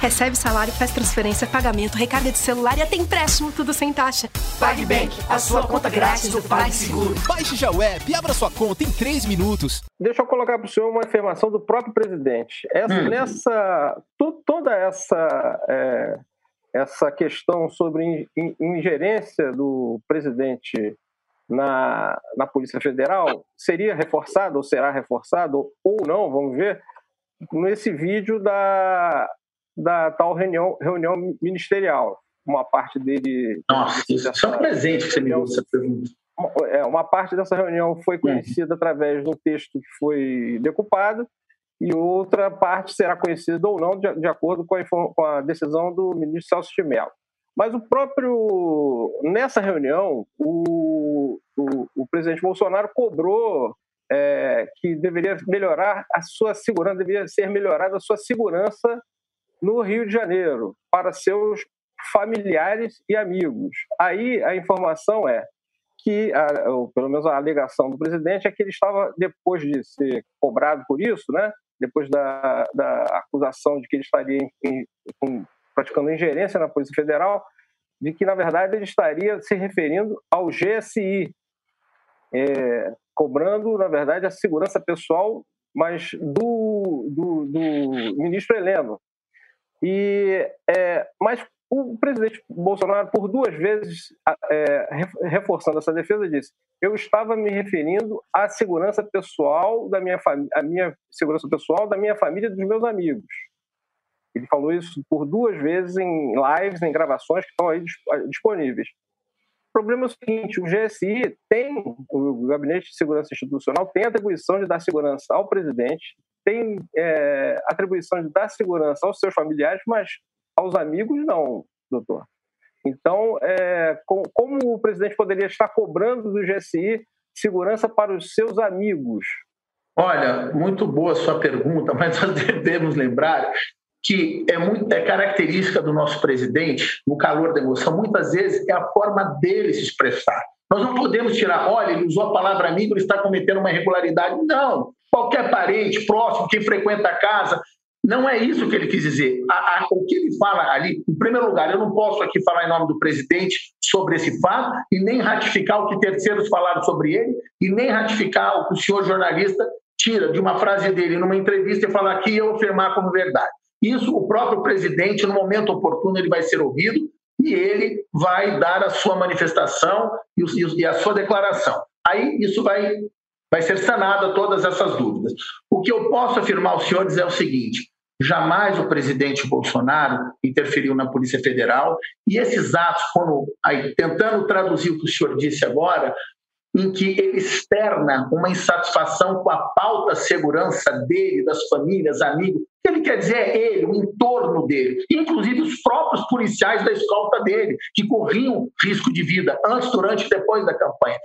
S5: Recebe salário, faz transferência, pagamento, recarga de celular e até empréstimo, tudo sem taxa.
S6: PagBank, a sua conta grátis do PagSeguro.
S7: Baixe já o app e abra sua conta em 3 minutos.
S2: Deixa eu colocar para o senhor uma afirmação do próprio presidente. Essa, hum. Nessa, toda essa, é, essa questão sobre ingerência do presidente na, na Polícia Federal seria reforçada ou será reforçado ou não, vamos ver, nesse vídeo da da tal reunião, reunião ministerial. Uma parte dele.
S3: Nossa, é um presente que você me deu essa pergunta.
S2: É, uma parte dessa reunião foi conhecida através um texto que foi decupado e outra parte será conhecida ou não de, de acordo com a, com a, decisão do ministro Celso de Mello. Mas o próprio nessa reunião o, o, o presidente Bolsonaro cobrou é, que deveria melhorar a sua segurança, deveria ser melhorada a sua segurança no Rio de Janeiro para seus familiares e amigos. Aí a informação é que, ou pelo menos a alegação do presidente, é que ele estava, depois de ser cobrado por isso, né, depois da, da acusação de que ele estaria em, em, praticando ingerência na Polícia Federal, de que, na verdade, ele estaria se referindo ao GSI, é, cobrando, na verdade, a segurança pessoal, mas do, do, do ministro Heleno, e, é, mas o presidente Bolsonaro, por duas vezes, é, reforçando essa defesa, disse: eu estava me referindo à segurança pessoal da minha família, a minha segurança pessoal da minha família e dos meus amigos. Ele falou isso por duas vezes em lives, em gravações que estão aí disponíveis. O problema é o seguinte: o GSI tem, o Gabinete de Segurança Institucional tem atribuição de dar segurança ao presidente, tem é, atribuição de dar segurança aos seus familiares, mas aos amigos não, doutor. Então, é, com, como o presidente poderia estar cobrando do GSI segurança para os seus amigos?
S3: Olha, muito boa sua pergunta, <laughs> mas nós devemos lembrar que é, muito, é característica do nosso presidente, no calor da emoção, muitas vezes é a forma dele se expressar. Nós não podemos tirar, olha, ele usou a palavra amigo, ele está cometendo uma irregularidade. Não. Qualquer parente, próximo, que frequenta a casa, não é isso que ele quis dizer. A, a, o que ele fala ali, em primeiro lugar, eu não posso aqui falar em nome do presidente sobre esse fato e nem ratificar o que terceiros falaram sobre ele e nem ratificar o que o senhor jornalista tira de uma frase dele numa entrevista e falar aqui e eu afirmar como verdade. Isso o próprio presidente, no momento oportuno, ele vai ser ouvido e ele vai dar a sua manifestação e a sua declaração. Aí isso vai, vai ser sanada todas essas dúvidas. O que eu posso afirmar aos senhores é o seguinte: jamais o presidente Bolsonaro interferiu na Polícia Federal e esses atos, quando aí, tentando traduzir o que o senhor disse agora, em que ele externa uma insatisfação com a pauta segurança dele, das famílias, amigos. Ele quer dizer é ele, o entorno dele, inclusive os próprios policiais da escolta dele, que corriam risco de vida antes, durante e depois da campanha.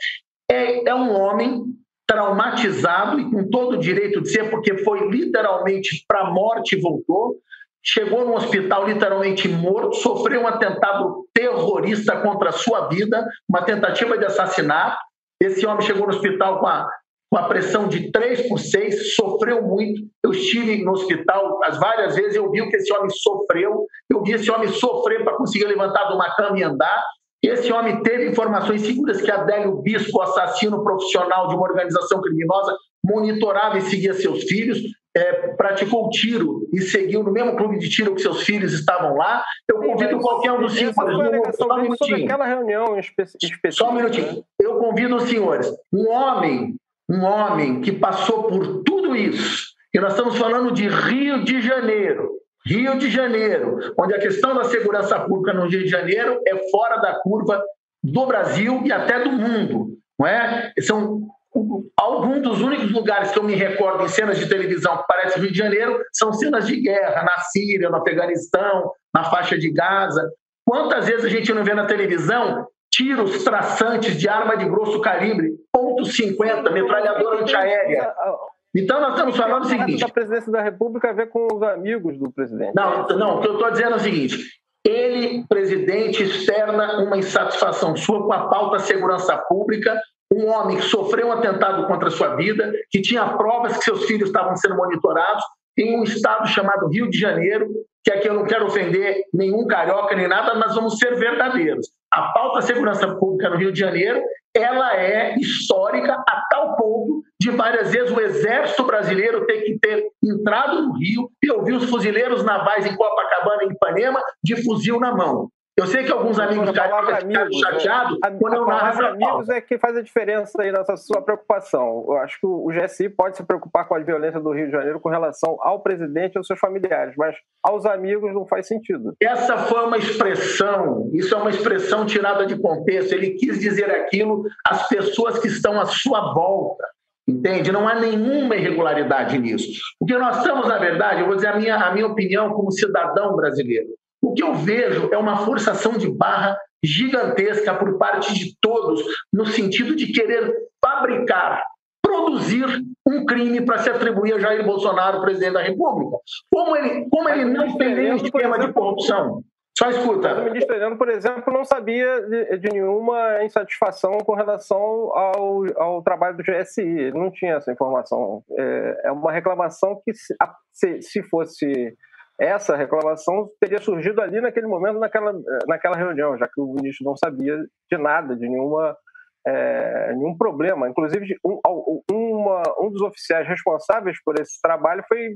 S3: É, é um homem traumatizado e com todo o direito de ser, porque foi literalmente para a morte e voltou. Chegou no hospital literalmente morto, sofreu um atentado terrorista contra a sua vida, uma tentativa de assassinato esse homem chegou no hospital com a, com a pressão de 3 por 6, sofreu muito. Eu estive no hospital as várias vezes, eu vi o que esse homem sofreu, eu vi esse homem sofrer para conseguir levantar de uma cama e andar. Esse homem teve informações seguras que Adélio Bispo, assassino profissional de uma organização criminosa, monitorava e seguia seus filhos é, praticou tiro e seguiu no mesmo clube de tiro que seus filhos estavam lá, eu convido qualquer um dos senhores. Só um minutinho.
S2: Aquela reunião.
S3: Só um minutinho. Né? Eu convido os senhores. Um homem, um homem que passou por tudo isso, e nós estamos falando de Rio de Janeiro. Rio de Janeiro, onde a questão da segurança pública no Rio de Janeiro é fora da curva do Brasil e até do mundo. Não é? São alguns dos únicos lugares que eu me recordo em cenas de televisão que parece Rio de Janeiro são cenas de guerra na Síria, no Afeganistão, na faixa de Gaza. Quantas vezes a gente não vê na televisão tiros traçantes de arma de grosso calibre, ponto .50, metralhadora antiaérea? Então nós estamos falando o seguinte...
S2: A presidência da República ver com os amigos do presidente.
S3: Não, não, o que eu estou dizendo é o seguinte, ele, presidente, externa uma insatisfação sua com a pauta segurança pública um homem que sofreu um atentado contra a sua vida, que tinha provas que seus filhos estavam sendo monitorados, em um estado chamado Rio de Janeiro, que aqui eu não quero ofender nenhum carioca nem nada, mas vamos ser verdadeiros. A pauta segurança pública no Rio de Janeiro, ela é histórica a tal ponto de várias vezes o exército brasileiro ter que ter entrado no Rio e ouvir os fuzileiros navais em Copacabana e Ipanema de fuzil na mão. Eu sei que alguns amigos cariocas ficaram chateados
S2: né? quando eu narro essa amigos é que faz a diferença aí nessa sua preocupação. Eu acho que o GSI pode se preocupar com a violência do Rio de Janeiro com relação ao presidente e aos seus familiares, mas aos amigos não faz sentido.
S3: Essa foi uma expressão, isso é uma expressão tirada de contexto. Ele quis dizer aquilo às pessoas que estão à sua volta. Entende? Não há nenhuma irregularidade nisso. O que nós estamos, na verdade, eu vou dizer a minha, a minha opinião como cidadão brasileiro. O que eu vejo é uma forçação de barra gigantesca por parte de todos, no sentido de querer fabricar, produzir um crime para se atribuir a Jair Bolsonaro, presidente da República. Como ele, como ele não tem nenhum esquema de corrupção. Só escuta.
S2: O ministro Heleno, por exemplo, não sabia de, de, nenhuma insatisfação com relação ao, ao trabalho do GSI. Ele não tinha essa informação. É, é uma reclamação que, se, se fosse essa reclamação teria surgido ali naquele momento, naquela, naquela reunião, já que o ministro não sabia de nada, de nenhuma, é, nenhum problema. Inclusive, um, uma, um dos oficiais responsáveis por esse trabalho foi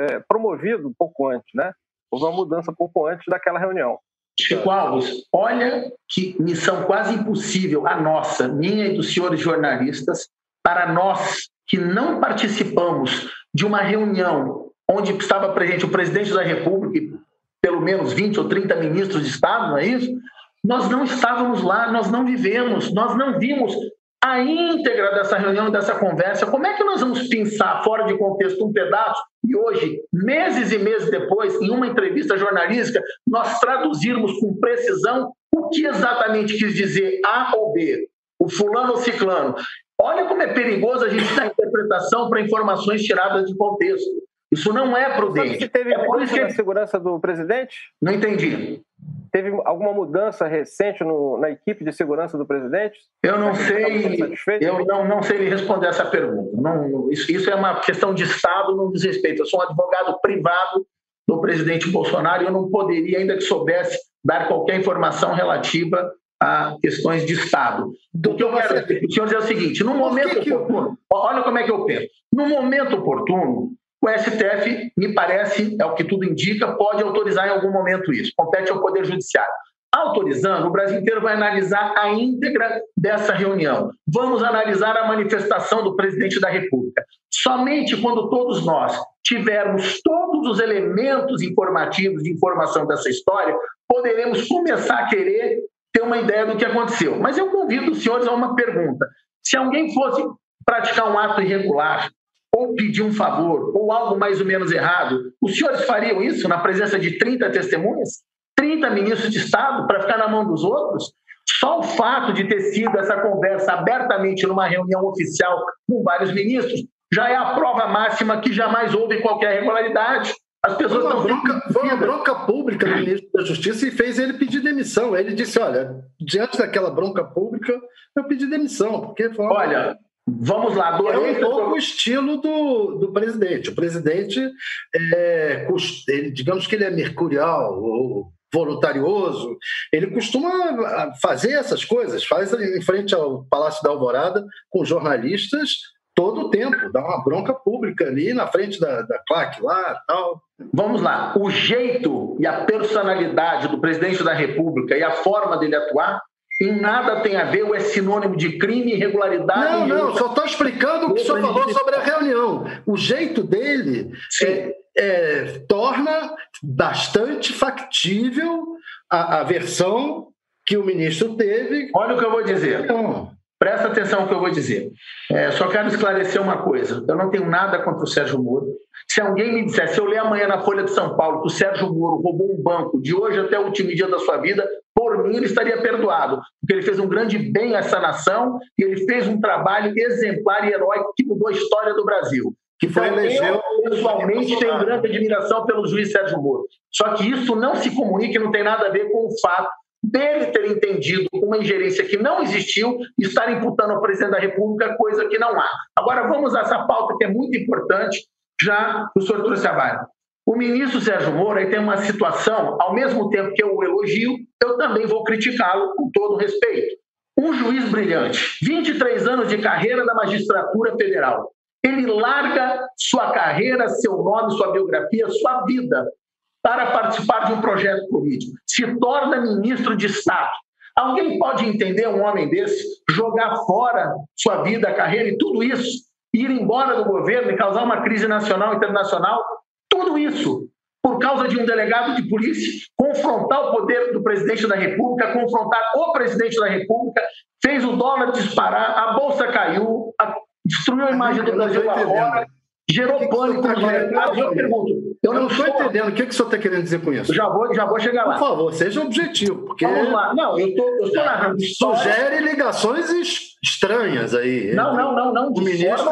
S2: é, promovido pouco antes, né? Houve uma mudança pouco antes daquela reunião.
S3: Chico Alves, olha que missão quase impossível a nossa, minha e dos senhores jornalistas, para nós que não participamos de uma reunião onde estava presente o presidente da República e pelo menos 20 ou 30 ministros de Estado, não é isso? Nós não estávamos lá, nós não vivemos, nós não vimos a íntegra dessa reunião, dessa conversa. Como é que nós vamos pensar fora de contexto um pedaço e hoje, meses e meses depois, em uma entrevista jornalística, nós traduzirmos com precisão o que exatamente quis dizer A ou B, o fulano ou ciclano? Olha como é perigoso a gente dar interpretação para informações tiradas de contexto. Isso não é prudente.
S2: Teve
S3: é
S2: por isso que... na segurança do presidente?
S3: Não entendi.
S2: teve alguma mudança recente no, na equipe de segurança do presidente?
S3: Eu não sei, eu não, não sei lhe responder essa pergunta. Não, isso, isso é uma questão de Estado, não diz respeito. Eu sou um advogado privado do presidente Bolsonaro e eu não poderia, ainda que soubesse, dar qualquer informação relativa a questões de Estado. O que eu quero dizer para o senhor é o seguinte: no momento oportuno, olha como é que eu penso. No momento oportuno, o STF, me parece, é o que tudo indica, pode autorizar em algum momento isso. Compete ao Poder Judiciário. Autorizando, o Brasil inteiro vai analisar a íntegra dessa reunião. Vamos analisar a manifestação do presidente da República. Somente quando todos nós tivermos todos os elementos informativos de informação dessa história, poderemos começar a querer ter uma ideia do que aconteceu. Mas eu convido os senhores a uma pergunta. Se alguém fosse praticar um ato irregular, ou pedir um favor, ou algo mais ou menos errado, os senhores fariam isso na presença de 30 testemunhas? 30 ministros de Estado para ficar na mão dos outros? Só o fato de ter sido essa conversa abertamente numa reunião oficial com vários ministros já é a prova máxima que jamais houve qualquer irregularidade. As pessoas
S4: foi uma, bronca, foi uma bronca pública do ministro da Justiça e fez ele pedir demissão. Ele disse: olha, diante daquela bronca pública, eu pedi demissão, porque foi uma...
S3: Olha, Vamos lá, adorei.
S4: É um pouco o estilo do, do presidente. O presidente, é, ele, digamos que ele é mercurial, ou voluntarioso, ele costuma fazer essas coisas, faz em frente ao Palácio da Alvorada com jornalistas todo o tempo, dá uma bronca pública ali na frente da, da claque lá tal.
S3: Vamos lá, o jeito e a personalidade do presidente da República e a forma dele atuar em nada tem a ver ou é sinônimo de crime, irregularidade.
S4: Não, não, só estou explicando o que o senhor falou sobre a reunião. O jeito dele é, é, torna bastante factível a, a, versão que o ministro teve.
S3: Olha o que eu vou dizer. Então, Presta atenção no que eu vou dizer. É, só quero esclarecer uma coisa. Eu não tenho nada contra o Sérgio Moro. Se alguém me disser, se eu ler amanhã na Folha de São Paulo que o Sérgio Moro roubou um banco de hoje até o último dia da sua vida, por mim ele estaria perdoado, porque ele fez um grande bem a essa nação e ele fez um trabalho exemplar e heróico que mudou a história do Brasil.
S4: Que foi então, elegeu
S3: eu, pessoalmente, tenho grande admiração pelo juiz Sérgio Moro. Só que isso não se comunica e não tem nada a ver com o fato dele ter entendido uma ingerência que não existiu e estar imputando ao presidente da República coisa que não há. Agora vamos a essa pauta que é muito importante, já o senhor trouxe a. O ministro Sérgio Moro tem uma situação, ao mesmo tempo que eu o elogio, eu também vou criticá-lo com todo respeito. Um juiz brilhante, 23 anos de carreira na magistratura federal. Ele larga sua carreira, seu nome, sua biografia, sua vida para participar de um projeto político, se torna ministro de Estado. Alguém pode entender um homem desse jogar fora sua vida, carreira e tudo isso, ir embora do governo e causar uma crise nacional e internacional? Tudo isso por causa de um delegado de polícia, confrontar o poder do presidente da República, confrontar o presidente da República, fez o dólar disparar, a bolsa caiu, a, destruiu a imagem do Brasil gerou que pânico que tá
S4: Eu pergunto. Eu, eu não estou entendendo. O que, que o senhor está querendo dizer com isso?
S3: já vou, já vou chegar lá.
S4: Por favor, seja objetivo. Porque
S3: Vamos lá. Não, eu estou narrando.
S4: Sugere ligações estranhas aí.
S3: Não, não, não, não.
S4: O ministro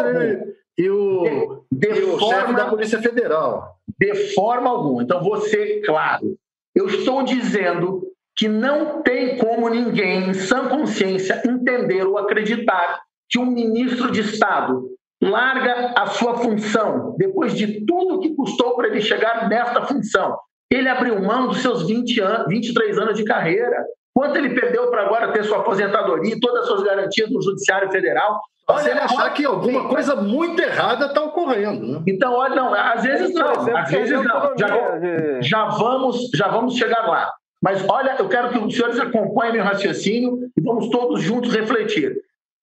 S4: e o, de, de e o forma, chefe da Polícia Federal.
S3: De forma alguma. Então, você, claro. Eu estou dizendo que não tem como ninguém, em sã consciência, entender ou acreditar que um ministro de Estado larga a sua função, depois de tudo que custou para ele chegar nesta função. Ele abriu mão dos seus 20 anos, 23 anos de carreira. Quanto ele perdeu para agora ter sua aposentadoria e todas as suas garantias no Judiciário Federal?
S4: Olha, ele achar que alguma coisa muito errada está ocorrendo. Né?
S3: Então, olha, não, às vezes não, às vezes não. Já, já, vamos, já vamos chegar lá. Mas olha, eu quero que os senhores acompanhem meu raciocínio e vamos todos juntos refletir.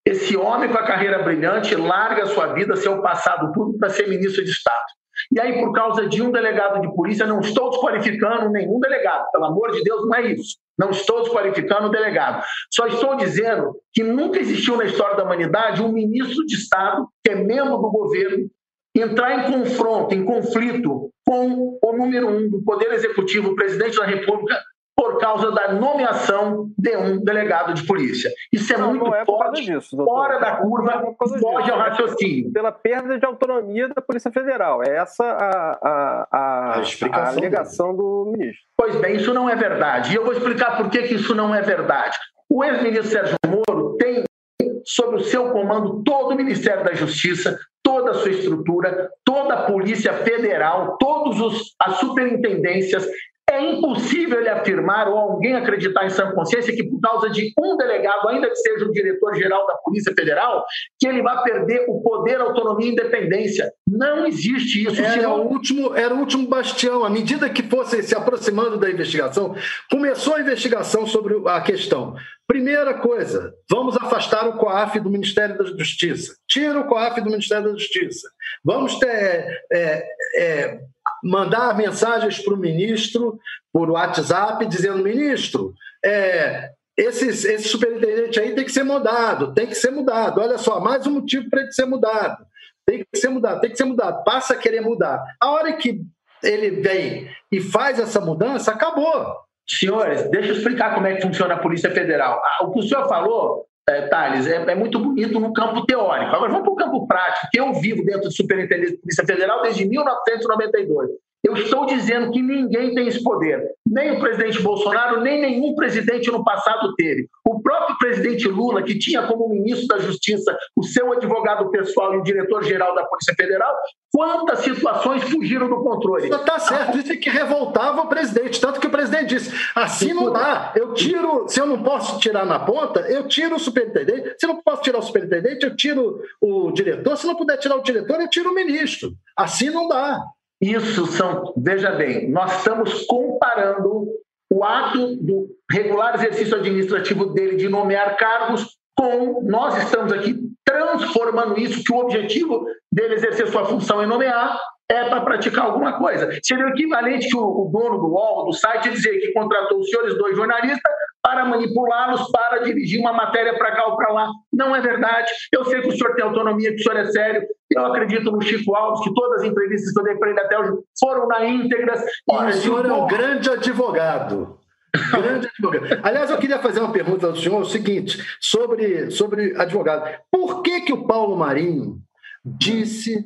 S3: Esse homem com a carreira brilhante larga a sua vida, seu passado tudo, para ser ministro de Estado. E aí, por causa de um delegado de polícia, não estou desqualificando nenhum delegado, pelo amor de Deus, não é isso. Não estou desqualificando o delegado. Só estou dizendo que nunca existiu na história da humanidade um ministro de Estado, que é membro do governo, entrar em confronto, em conflito com o número um do Poder Executivo, o presidente da República, por causa da nomeação de um delegado de polícia. Isso é
S2: não,
S3: muito
S2: não é
S3: forte,
S2: disso,
S3: fora da curva, é foge ao raciocínio.
S2: Pela perda de autonomia da Polícia Federal. É essa a, a, a, a, a alegação do ministro.
S3: Pois bem, isso não é verdade. E eu vou explicar por que, que isso não é verdade. O ex-ministro Sérgio Moro tem sob o seu comando todo o Ministério da Justiça, toda a sua estrutura, toda a Polícia Federal, todas as superintendências. É impossível ele afirmar ou alguém acreditar em sã consciência que, por causa de um delegado, ainda que seja o diretor-geral da Polícia Federal, que ele vai perder o poder, autonomia e independência. Não existe isso.
S4: Era, senão... o, último, era o último bastião. À medida que fosse se aproximando da investigação, começou a investigação sobre a questão. Primeira coisa, vamos afastar o COAF do Ministério da Justiça. Tira o COAF do Ministério da Justiça. Vamos ter, é, é, mandar mensagens para o ministro por WhatsApp dizendo: ministro, é, esse, esse superintendente aí tem que ser mudado, tem que ser mudado. Olha só, mais um motivo para ele ser mudado. Tem que ser mudado, tem que ser mudado. Passa a querer mudar. A hora que ele vem e faz essa mudança, acabou.
S3: Senhores, deixa eu explicar como é que funciona a Polícia Federal. Ah, o que o senhor falou, é, Thales, é, é, muito bonito no campo teórico. Agora vamos para o campo prático, que eu vivo dentro do Superintendente Federal desde 1992. Eu estou dizendo que ninguém tem esse poder. Nem o presidente Bolsonaro, nem nenhum presidente no passado teve. O próprio presidente Lula, que tinha como ministro da Justiça o seu advogado pessoal e o diretor-geral da Polícia Federal, quantas situações fugiram do controle?
S4: Está certo, isso é que revoltava o presidente. Tanto que o presidente disse: assim não dá, eu tiro, se eu não posso tirar na ponta, eu tiro o superintendente. Se eu não posso tirar o superintendente, eu tiro o diretor. Se não puder tirar o diretor, eu tiro o ministro. Assim não dá.
S3: Isso são, veja bem, nós estamos comparando o ato do regular exercício administrativo dele de nomear cargos com nós estamos aqui transformando isso que o objetivo dele exercer sua função e nomear é para praticar alguma coisa. Seria o equivalente que o, dono do UOL, do site, dizer que contratou os senhores dois jornalistas para manipulá-los, para dirigir uma matéria para cá ou para lá. Não é verdade. Eu sei que o senhor tem autonomia, que o senhor é sério. Eu acredito no Chico Alves, que todas as entrevistas que eu dei para ele até hoje foram na íntegra.
S4: o senhor é um grande advogado. Grande <laughs> advogado. Aliás, eu queria fazer uma pergunta ao senhor, o seguinte, sobre, sobre advogado. Por que, que o Paulo Marinho disse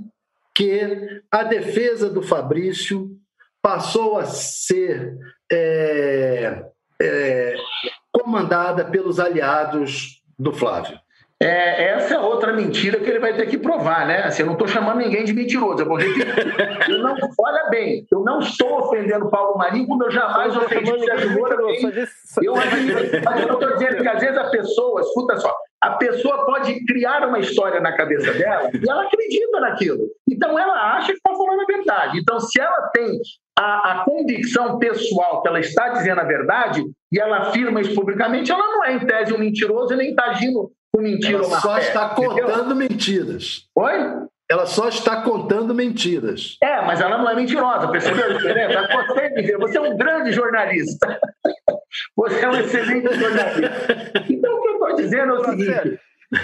S4: que a defesa do Fabrício passou a ser é, é, comandada pelos aliados do Flávio.
S3: É, essa é outra mentira que ele vai ter que provar, né? Assim, eu não estou chamando ninguém de mentiroso. Eu vou repetir. Eu não, olha bem, eu não estou ofendendo Paulo Marinho como eu jamais ofendi o Sérgio Moro. Eu, eu estou dizendo que às vezes a pessoa, escuta só, a pessoa pode criar uma história na cabeça dela e ela acredita naquilo. Então ela acha que está falando a verdade. Então, se ela tem a, a, convicção pessoal que ela está dizendo a verdade e ela afirma isso publicamente, ela não é, em tese, um mentiroso e nem está agindo com mentira
S4: ela só fé, está entendeu? contando mentiras.
S3: Oi?
S4: Ela só está contando mentiras.
S3: É, mas ela não é mentirosa, percebeu <laughs> diferença? Você, você é um grande jornalista. Você é um excelente jornalista. Então, o que eu estou dizendo é o seguinte: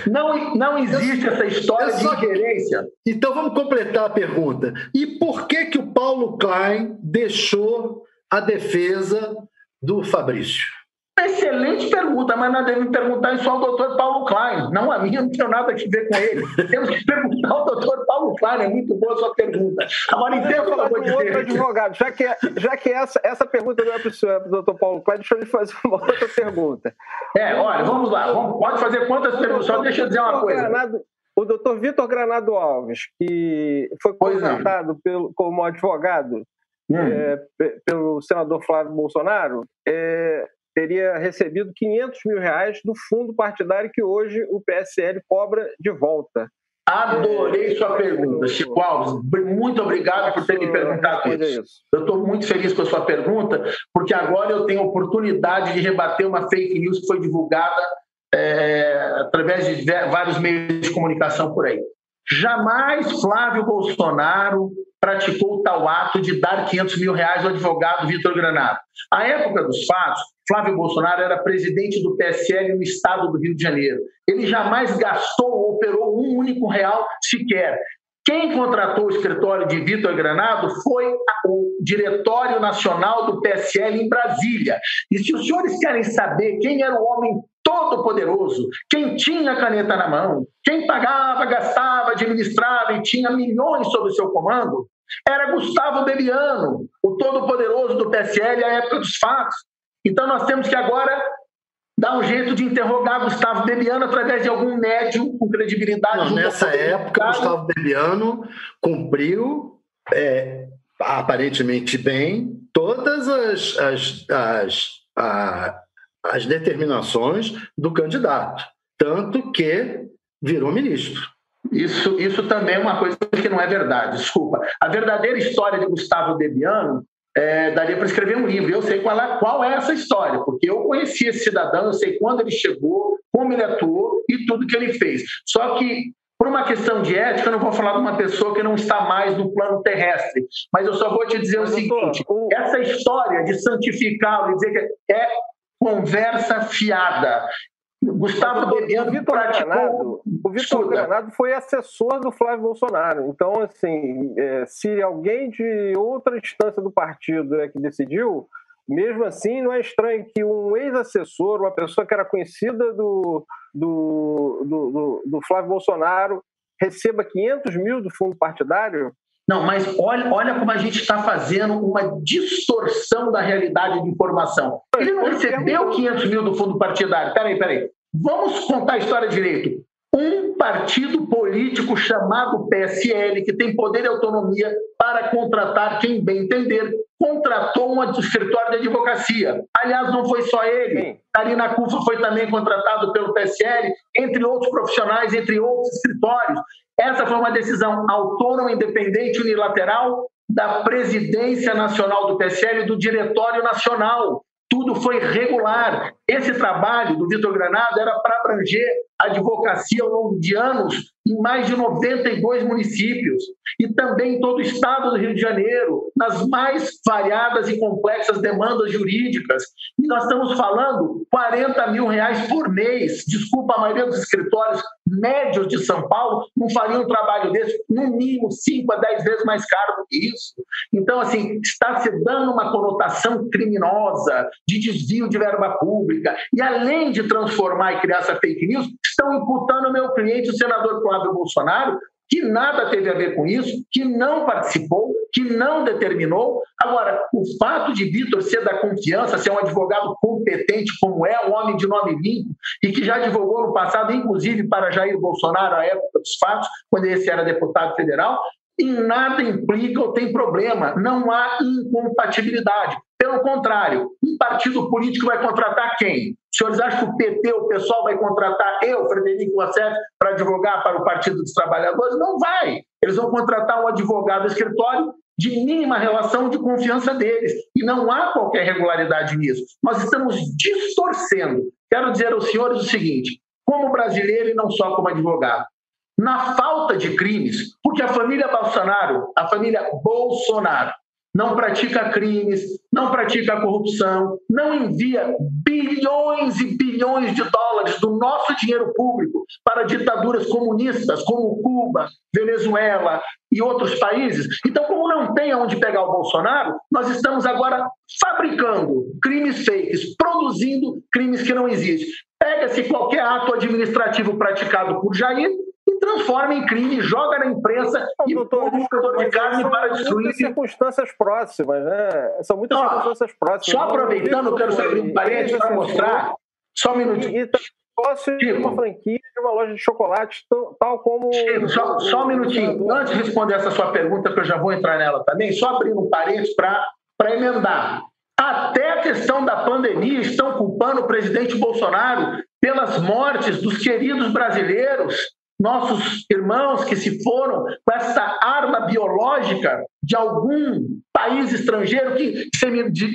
S3: não, não existe essa história só... de ingerência.
S4: Então, vamos completar a pergunta. E por que, que o Paulo Klein deixou a defesa do Fabrício?
S3: Excelente pergunta, mas nós devemos perguntar isso ao doutor Paulo Klein, não a minha, não tenho nada a ver com ele. Temos que perguntar ao doutor Paulo Klein, é muito boa a sua pergunta. Agora, em
S2: de outro advogado, já que, já que essa, essa pergunta não é para o doutor Paulo Klein, deixa eu lhe fazer uma outra pergunta.
S3: É, olha, vamos lá, vamos, pode fazer quantas perguntas, só deixa eu dizer uma coisa.
S2: Granado, o doutor Vitor Granado Alves, que foi contratado pelo, como advogado hum. é, pelo senador Flávio Bolsonaro, é, teria recebido 500 mil reais do fundo partidário que hoje o PSL cobra de volta.
S3: Adorei sua pergunta, Chico Alves. Muito obrigado por ter me perguntado isso. isso. Eu estou muito feliz com a sua pergunta, porque agora eu tenho a oportunidade de rebater uma fake news que foi divulgada é, através de vários meios de comunicação por aí. Jamais Flávio Bolsonaro praticou tal ato de dar 500 mil reais ao advogado Vitor Granado. À época dos fatos, Flávio Bolsonaro era presidente do PSL no estado do Rio de Janeiro. Ele jamais gastou ou operou um único real sequer. Quem contratou o escritório de Vitor Granado foi o Diretório Nacional do PSL em Brasília. E se os senhores querem saber quem era o homem todo-poderoso, quem tinha a caneta na mão, quem pagava, gastava, administrava e tinha milhões sob seu comando, era Gustavo Bebiano, o todo-poderoso do PSL à época dos fatos. Então nós temos que agora dar um jeito de interrogar Gustavo Bebiano através de algum médium com credibilidade.
S4: Não, nessa época, Gustavo Bebiano cumpriu é, aparentemente bem todas as, as, as, as, as determinações do candidato, tanto que virou ministro.
S3: Isso, isso também é uma coisa que não é verdade, desculpa. A verdadeira história de Gustavo Bebiano é, daria para escrever um livro. Eu sei qual é, qual é essa história, porque eu conheci esse cidadão, eu sei quando ele chegou, como ele atuou e tudo que ele fez. Só que, por uma questão de ética, eu não vou falar de uma pessoa que não está mais no plano terrestre, mas eu só vou te dizer mas, o seguinte: doutor, essa história de santificá-lo e dizer que é conversa fiada. Gustavo Bebiano
S2: Vitor Granado, o Vitor Granado foi assessor do Flávio Bolsonaro. Então, assim, é, se alguém de outra instância do partido é que decidiu, mesmo assim, não é estranho que um ex-assessor, uma pessoa que era conhecida do, do, do, do, do Flávio Bolsonaro, receba 500 mil do fundo partidário
S3: não, mas olha, olha como a gente está fazendo uma distorção da realidade de informação. Ele não recebeu 500 mil do fundo partidário. Peraí, peraí. Vamos contar a história direito. Um partido político chamado PSL, que tem poder e autonomia para contratar quem bem entender, contratou um escritório de advocacia. Aliás, não foi só ele. Karina Cufa foi também contratado pelo PSL, entre outros profissionais, entre outros escritórios. Essa foi uma decisão autônoma, independente, unilateral da presidência nacional do PSL e do diretório nacional. Tudo foi regular. Esse trabalho do Vitor Granado era para abranger a advocacia ao longo de anos em mais de 92 municípios e também em todo o estado do Rio de Janeiro, nas mais variadas e complexas demandas jurídicas. E nós estamos falando 40 mil reais por mês. Desculpa, a maioria dos escritórios médios de São Paulo não fariam um trabalho desse, no mínimo 5 a 10 vezes mais caro do que isso. Então, assim, está se dando uma conotação criminosa de desvio de verba pública. E além de transformar e criar essa fake news, estão imputando ao meu cliente, o senador Flávio Bolsonaro, que nada teve a ver com isso, que não participou, que não determinou. Agora, o fato de Vitor ser da confiança, ser um advogado competente como é, um homem de nome limpo, e que já advogou no passado, inclusive para Jair Bolsonaro, à época dos fatos, quando esse era deputado federal, em nada implica ou tem problema, não há incompatibilidade. Pelo contrário, um partido político vai contratar quem? Os senhores acham que o PT, o pessoal, vai contratar eu, Frederico Lacerda, para advogar para o Partido dos Trabalhadores? Não vai. Eles vão contratar um advogado do escritório de mínima relação de confiança deles. E não há qualquer regularidade nisso. Nós estamos distorcendo. Quero dizer aos senhores o seguinte: como brasileiro e não só como advogado, na falta de crimes, porque a família Bolsonaro, a família Bolsonaro, não pratica crimes, não pratica corrupção, não envia bilhões e bilhões de dólares do nosso dinheiro público para ditaduras comunistas como Cuba, Venezuela e outros países. Então, como não tem aonde pegar o Bolsonaro, nós estamos agora fabricando crimes fakes, produzindo crimes que não existem. Pega-se qualquer ato administrativo praticado por Jair transforma em crime, joga na imprensa não, e doutor,
S2: doutor, de carne para destruir. Muitas circunstâncias próximas, né? São muitas não, circunstâncias próximas.
S3: Só aproveitando, eu quero abrir um parênteses para mostrar. Só um minutinho. E,
S2: negócio de uma franquia de uma loja de chocolate, tal como.
S3: Chico, só, só um minutinho. Antes de responder essa sua pergunta, que eu já vou entrar nela também, só abrindo um parênteses para emendar. Até a questão da pandemia estão culpando o presidente Bolsonaro pelas mortes dos queridos brasileiros nossos irmãos que se foram com essa arma biológica de algum país estrangeiro que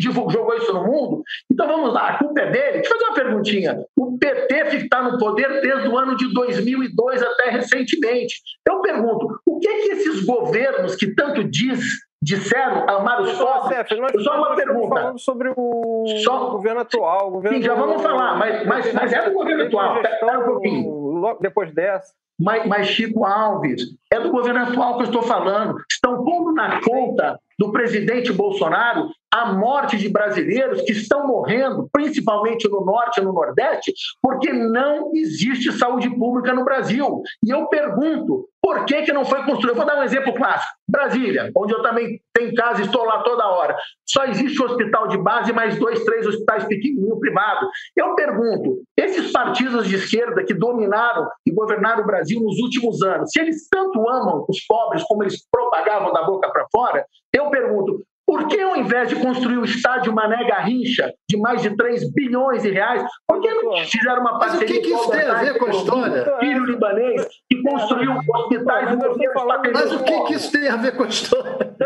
S3: jogou isso no mundo. Então vamos lá, a culpa é dele. Deixa eu fazer uma perguntinha. O PT está no poder desde o ano de 2002 até recentemente. Eu pergunto, o que, que esses governos que tanto diz disseram amar os pobres? Só uma pergunta.
S2: falando sobre o Só... governo atual. O governo
S3: Sim, já vamos falar, mas, mas, mas é do governo atual. Espera um pouquinho.
S2: Depois dessa.
S3: mas, mas Chico Alves, é do governo atual que eu estou falando. Estão pondo na conta do presidente Bolsonaro a morte de brasileiros que estão morrendo, principalmente no norte e no nordeste, porque não existe saúde pública no Brasil. E eu pergunto, por que, que não foi construído? Eu vou dar um exemplo clássico. Brasília, onde eu também tenho casa e estou lá toda hora. Só existe hospital de base mais dois, três hospitais pequenininhos privados. Eu pergunto, esses partidos de esquerda que dominaram e governaram o Brasil nos últimos anos, se eles tanto amam os pobres como eles propagavam da boca para fora, eu pergunto, por que, ao invés de construir o estádio Mané Garrincha, de mais de 3 bilhões de reais, por que não fizeram uma parceria
S4: Mas o que, que isso tem a ver com a história?
S3: Filho libanês, que construiu hospitais e
S4: governos Mas o que, que isso tem a ver com a história?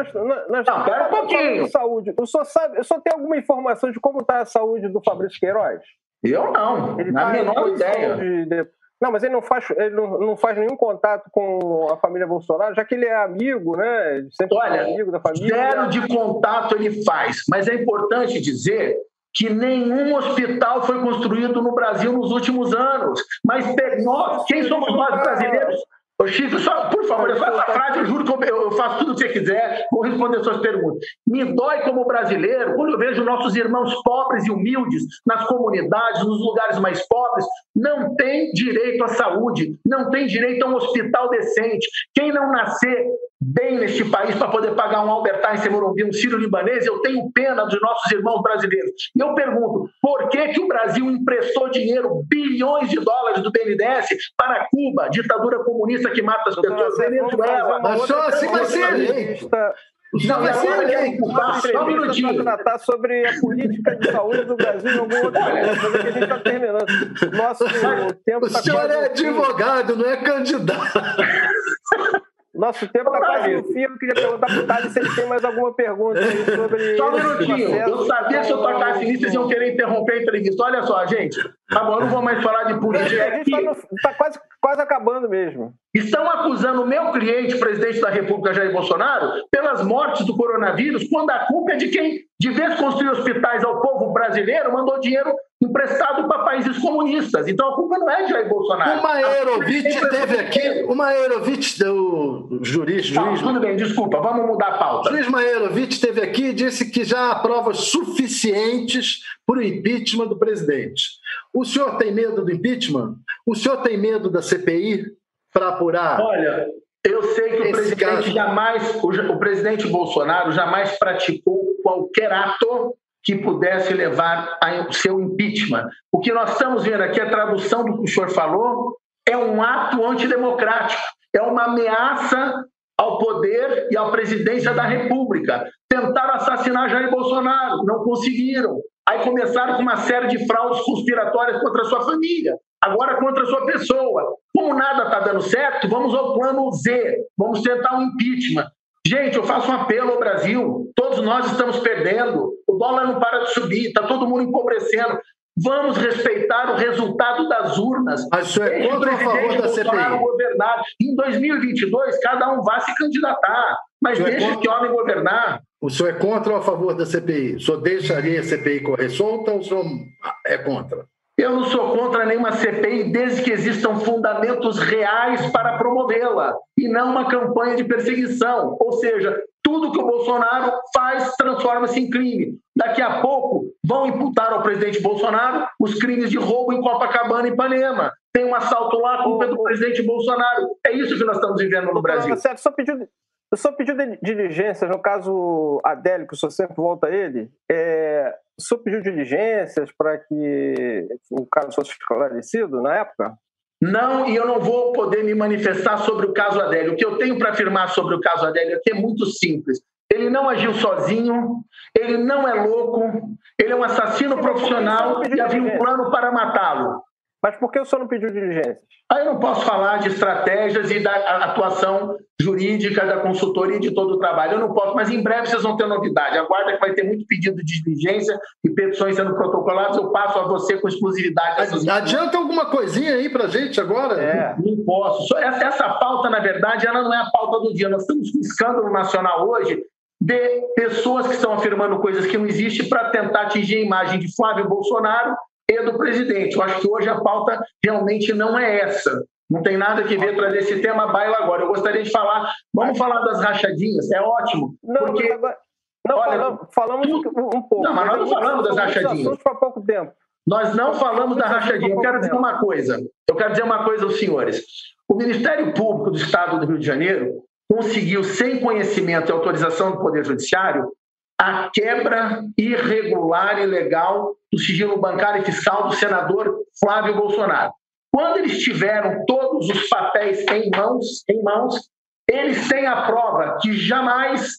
S2: Nós, não, pera um pouquinho. Saúde. O senhor, sabe, o senhor tem alguma informação de como está a saúde do Fabrício Queiroz?
S3: Eu não, Ele na tá menor ideia.
S2: De, não, mas ele não faz, ele não, não, faz nenhum contato com a família Bolsonaro, já que ele é amigo, né?
S3: Sempre Olha, amigo da família. Zero de contato ele faz, mas é importante dizer que nenhum hospital foi construído no Brasil nos últimos anos. Mas nós, quem somos nós brasileiros? Ô Chico, só, por favor, só essa frase, eu juro que eu, faço tudo o que você quiser, vou responder suas perguntas. Me dói como brasileiro quando eu vejo nossos irmãos pobres e humildes nas comunidades, nos lugares mais pobres, não tem direito à saúde, não tem direito a um hospital decente. Quem não nascer bem neste país para poder pagar um Albert Einstein Morumbi, um Ciro Libanês, eu tenho pena dos nossos irmãos brasileiros. E eu pergunto, por que, que o Brasil emprestou dinheiro, bilhões de dólares do BNDES para Cuba, ditadura comunista que mata as pessoas, Venezuela?
S4: Mas só assim vai ser.
S3: Não, mas
S2: agora quer só um minutinho. tratar sobre a política de saúde do Brasil em algum outro momento, mas é a gente está terminando. Nosso tempo
S4: O senhor é advogado, não é candidato.
S2: Nosso tempo está quase no fim. Eu queria perguntar para o Tade se ele tem mais alguma pergunta sobre.
S3: Só um minutinho. Eu sabia que se eu tocasse nisso, vocês iam querer interromper a entrevista. Olha só, gente. Tá bom, eu não vou mais falar de política.
S2: A gente está tá quase, quase acabando mesmo.
S3: Estão acusando o meu cliente, presidente da República, Jair Bolsonaro, pelas mortes do coronavírus, quando a culpa é de quem, de vez construir hospitais ao povo brasileiro, mandou dinheiro emprestado para países comunistas. Então a culpa não é de Jair Bolsonaro.
S4: O Maerovitch teve aqui, o Maerovitch, o jurista,
S3: juiz... tudo bem, desculpa, vamos mudar a pauta.
S4: O juiz Maerovitch teve aqui e disse que já há provas suficientes para o impeachment do presidente. O senhor tem medo do impeachment? O senhor tem medo da CPI para apurar?
S3: Olha, eu sei que o presidente caso. jamais, o, o presidente Bolsonaro jamais praticou qualquer ato que pudesse levar ao seu impeachment. O que nós estamos vendo aqui, a tradução do que o senhor falou, é um ato antidemocrático, é uma ameaça ao poder e à presidência da República. Tentaram assassinar Jair Bolsonaro, não conseguiram. Aí começaram com uma série de fraudes conspiratórias contra a sua família, agora contra a sua pessoa. Como nada está dando certo, vamos ao plano Z, vamos tentar um impeachment. Gente, eu faço um apelo ao Brasil. Todos nós estamos perdendo. O dólar não para de subir, está todo mundo empobrecendo. Vamos respeitar o resultado das urnas.
S4: Mas isso é contra a favor da CPI?
S3: Governar. Em 2022, cada um vai se candidatar. Mas deixe é contra... que homem governar.
S4: O senhor é contra ou a favor da CPI? O senhor deixaria a CPI correr solta ou o senhor é contra?
S3: Eu não sou contra nenhuma CPI desde que existam fundamentos reais para promovê-la e não uma campanha de perseguição. Ou seja, tudo que o Bolsonaro faz transforma-se em crime. Daqui a pouco vão imputar ao presidente Bolsonaro os crimes de roubo em Copacabana e Ipanema. Tem um assalto lá, a culpa é do presidente Bolsonaro. É isso que nós estamos vivendo no Brasil.
S2: Só pediu, eu só pediu diligências, no caso Adélio, que o senhor sempre volta a ele, é, o senhor pediu diligências para que o caso fosse esclarecido na época?
S3: Não, e eu não vou poder me manifestar sobre o caso Adélio. O que eu tenho para afirmar sobre o caso Adélio aqui é muito simples. Ele não agiu sozinho, ele não é louco, ele é um assassino profissional e havia um plano para matá-lo.
S2: Mas por que o senhor não pediu diligências?
S3: Aí eu não posso falar de estratégias e da atuação jurídica da consultoria e de todo o trabalho. Eu não posso, mas em breve vocês vão ter novidade. Aguarda que vai ter muito pedido de diligência e petições sendo protocoladas. Eu passo a você com exclusividade.
S4: Adianta alguma coisinha aí para gente agora?
S3: É. Não posso. Essa, essa pauta, na verdade, ela não é a pauta do dia. Nós estamos com um escândalo nacional hoje de pessoas que estão afirmando coisas que não existem para tentar atingir a imagem de Flávio Bolsonaro e do presidente. Eu acho que hoje a pauta realmente não é essa. Não tem nada que ver trazer esse tema baila agora. Eu gostaria de falar, vamos falar das rachadinhas, é ótimo.
S2: Não, porque, não, olha, falamos, falamos um pouco.
S3: Não, mas nós não falamos das rachadinhas.
S2: Há pouco tempo.
S3: Nós não falamos da rachadinha. Eu quero dizer uma coisa. Eu quero dizer uma coisa aos senhores. O Ministério Público do Estado do Rio de Janeiro conseguiu, sem conhecimento e autorização do Poder Judiciário, a quebra irregular e ilegal do sigilo bancário e fiscal do senador Flávio Bolsonaro. Quando eles tiveram todos os papéis em mãos, em mãos, eles têm a prova que jamais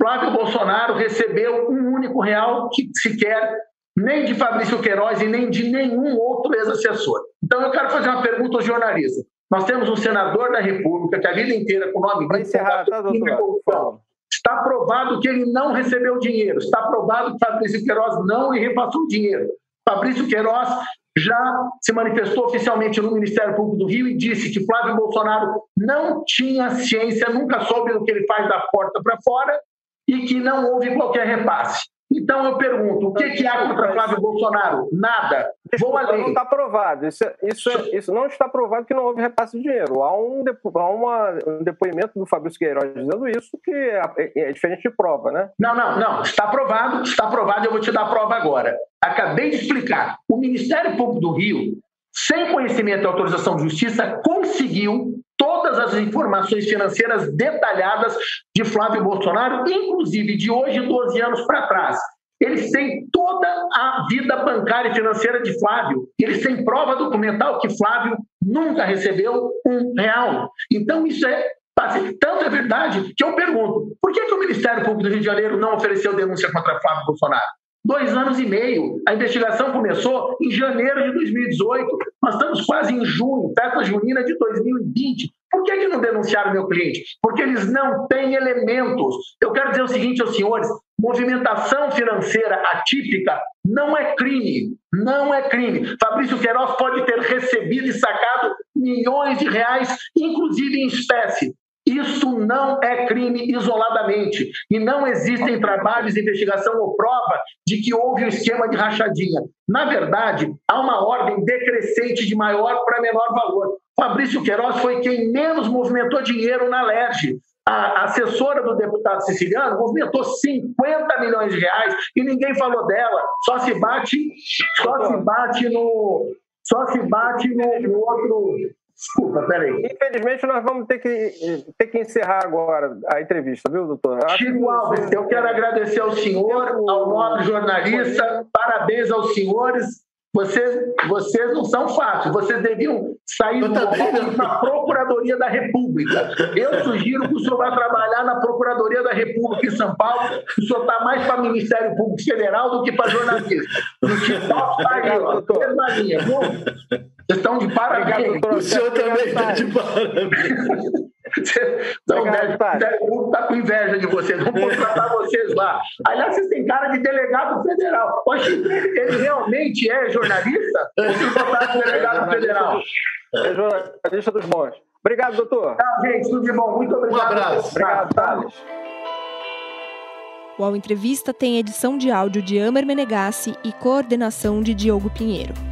S3: Flávio Bolsonaro recebeu um único real que sequer nem de Fabrício Queiroz e nem de nenhum outro ex-assessor. Então eu quero fazer uma pergunta ao jornalista. Nós temos um senador da República que a vida inteira com o nome
S2: Vai encerrar, tá, doutor?
S3: Está provado que ele não recebeu dinheiro. Está provado que Fabrício Queiroz não lhe repassou dinheiro. Fabrício Queiroz já se manifestou oficialmente no Ministério Público do Rio e disse que Flávio Bolsonaro não tinha ciência, nunca soube do que ele faz da porta para fora e que não houve qualquer repasse. Então eu pergunto, o que, que há contra Flávio Bolsonaro? Nada. Vou além.
S2: Não está provado. Isso, isso, isso não está provado que não houve repasse de dinheiro. Há um, há uma, um depoimento do Fabrício Queiroz dizendo isso que é, é, diferente de prova, né?
S3: Não, não, não. Está provado, está provado. Eu vou te dar a prova agora. Acabei de explicar. O Ministério Público do Rio, sem conhecimento e autorização de justiça, conseguiu todas as informações financeiras detalhadas de Flávio Bolsonaro, inclusive de hoje, 12 anos para trás. Eles têm toda a vida bancária e financeira de Flávio. Eles têm prova documental que Flávio nunca recebeu um real. Então, isso é tanto é verdade que eu pergunto: por que, que o Ministério Público do Rio de Janeiro não ofereceu denúncia contra Flávio Bolsonaro? Dois anos e meio. A investigação começou em janeiro de 2018. Nós estamos quase em junho, festa junina de 2020. Por que, que não denunciaram meu cliente? Porque eles não têm elementos. Eu quero dizer o seguinte aos senhores: movimentação financeira atípica não é crime. Não é crime. Fabrício Queiroz pode ter recebido e sacado milhões de reais, inclusive em espécie. Isso não é crime isoladamente. E não existem trabalhos de investigação ou prova de que houve um esquema de rachadinha. Na verdade, há uma ordem decrescente de maior para menor valor. Fabrício Queiroz foi quem menos movimentou dinheiro na LERJ. A assessora do deputado siciliano movimentou 50 milhões de reais e ninguém falou dela. Só se bate, só se bate no, só se bate no, no outro Desculpa, peraí.
S2: Infelizmente, nós vamos ter que, ter que encerrar agora a entrevista, viu, doutor?
S3: Chico Alves, eu quero agradecer ao senhor, ao nobre jornalista, parabéns aos senhores. Vocês, vocês não são fáceis, vocês deviam sair da Procuradoria da República. Eu sugiro que o senhor vá trabalhar na Procuradoria da República em São Paulo. O senhor está mais para o Ministério Público Federal do que para jornalista. No TikTok está aí, ó, mesma linha. Vocês estão de parabéns.
S4: O senhor também está de parabéns. <laughs>
S3: Então, o Ministério Público está com inveja de vocês, vamos contratar <laughs> vocês lá. Aliás, vocês têm cara de delegado federal. Poxa, ele realmente é jornalista? Ou se botar delegado federal?
S2: É jornalista dos bons. Obrigado, doutor.
S3: Tá, gente, tudo de bom. Muito obrigado.
S4: Um abraço.
S2: Obrigado, Thales.
S8: O Ao Entrevista tem edição de áudio de Amer Menegassi e coordenação de Diogo Pinheiro.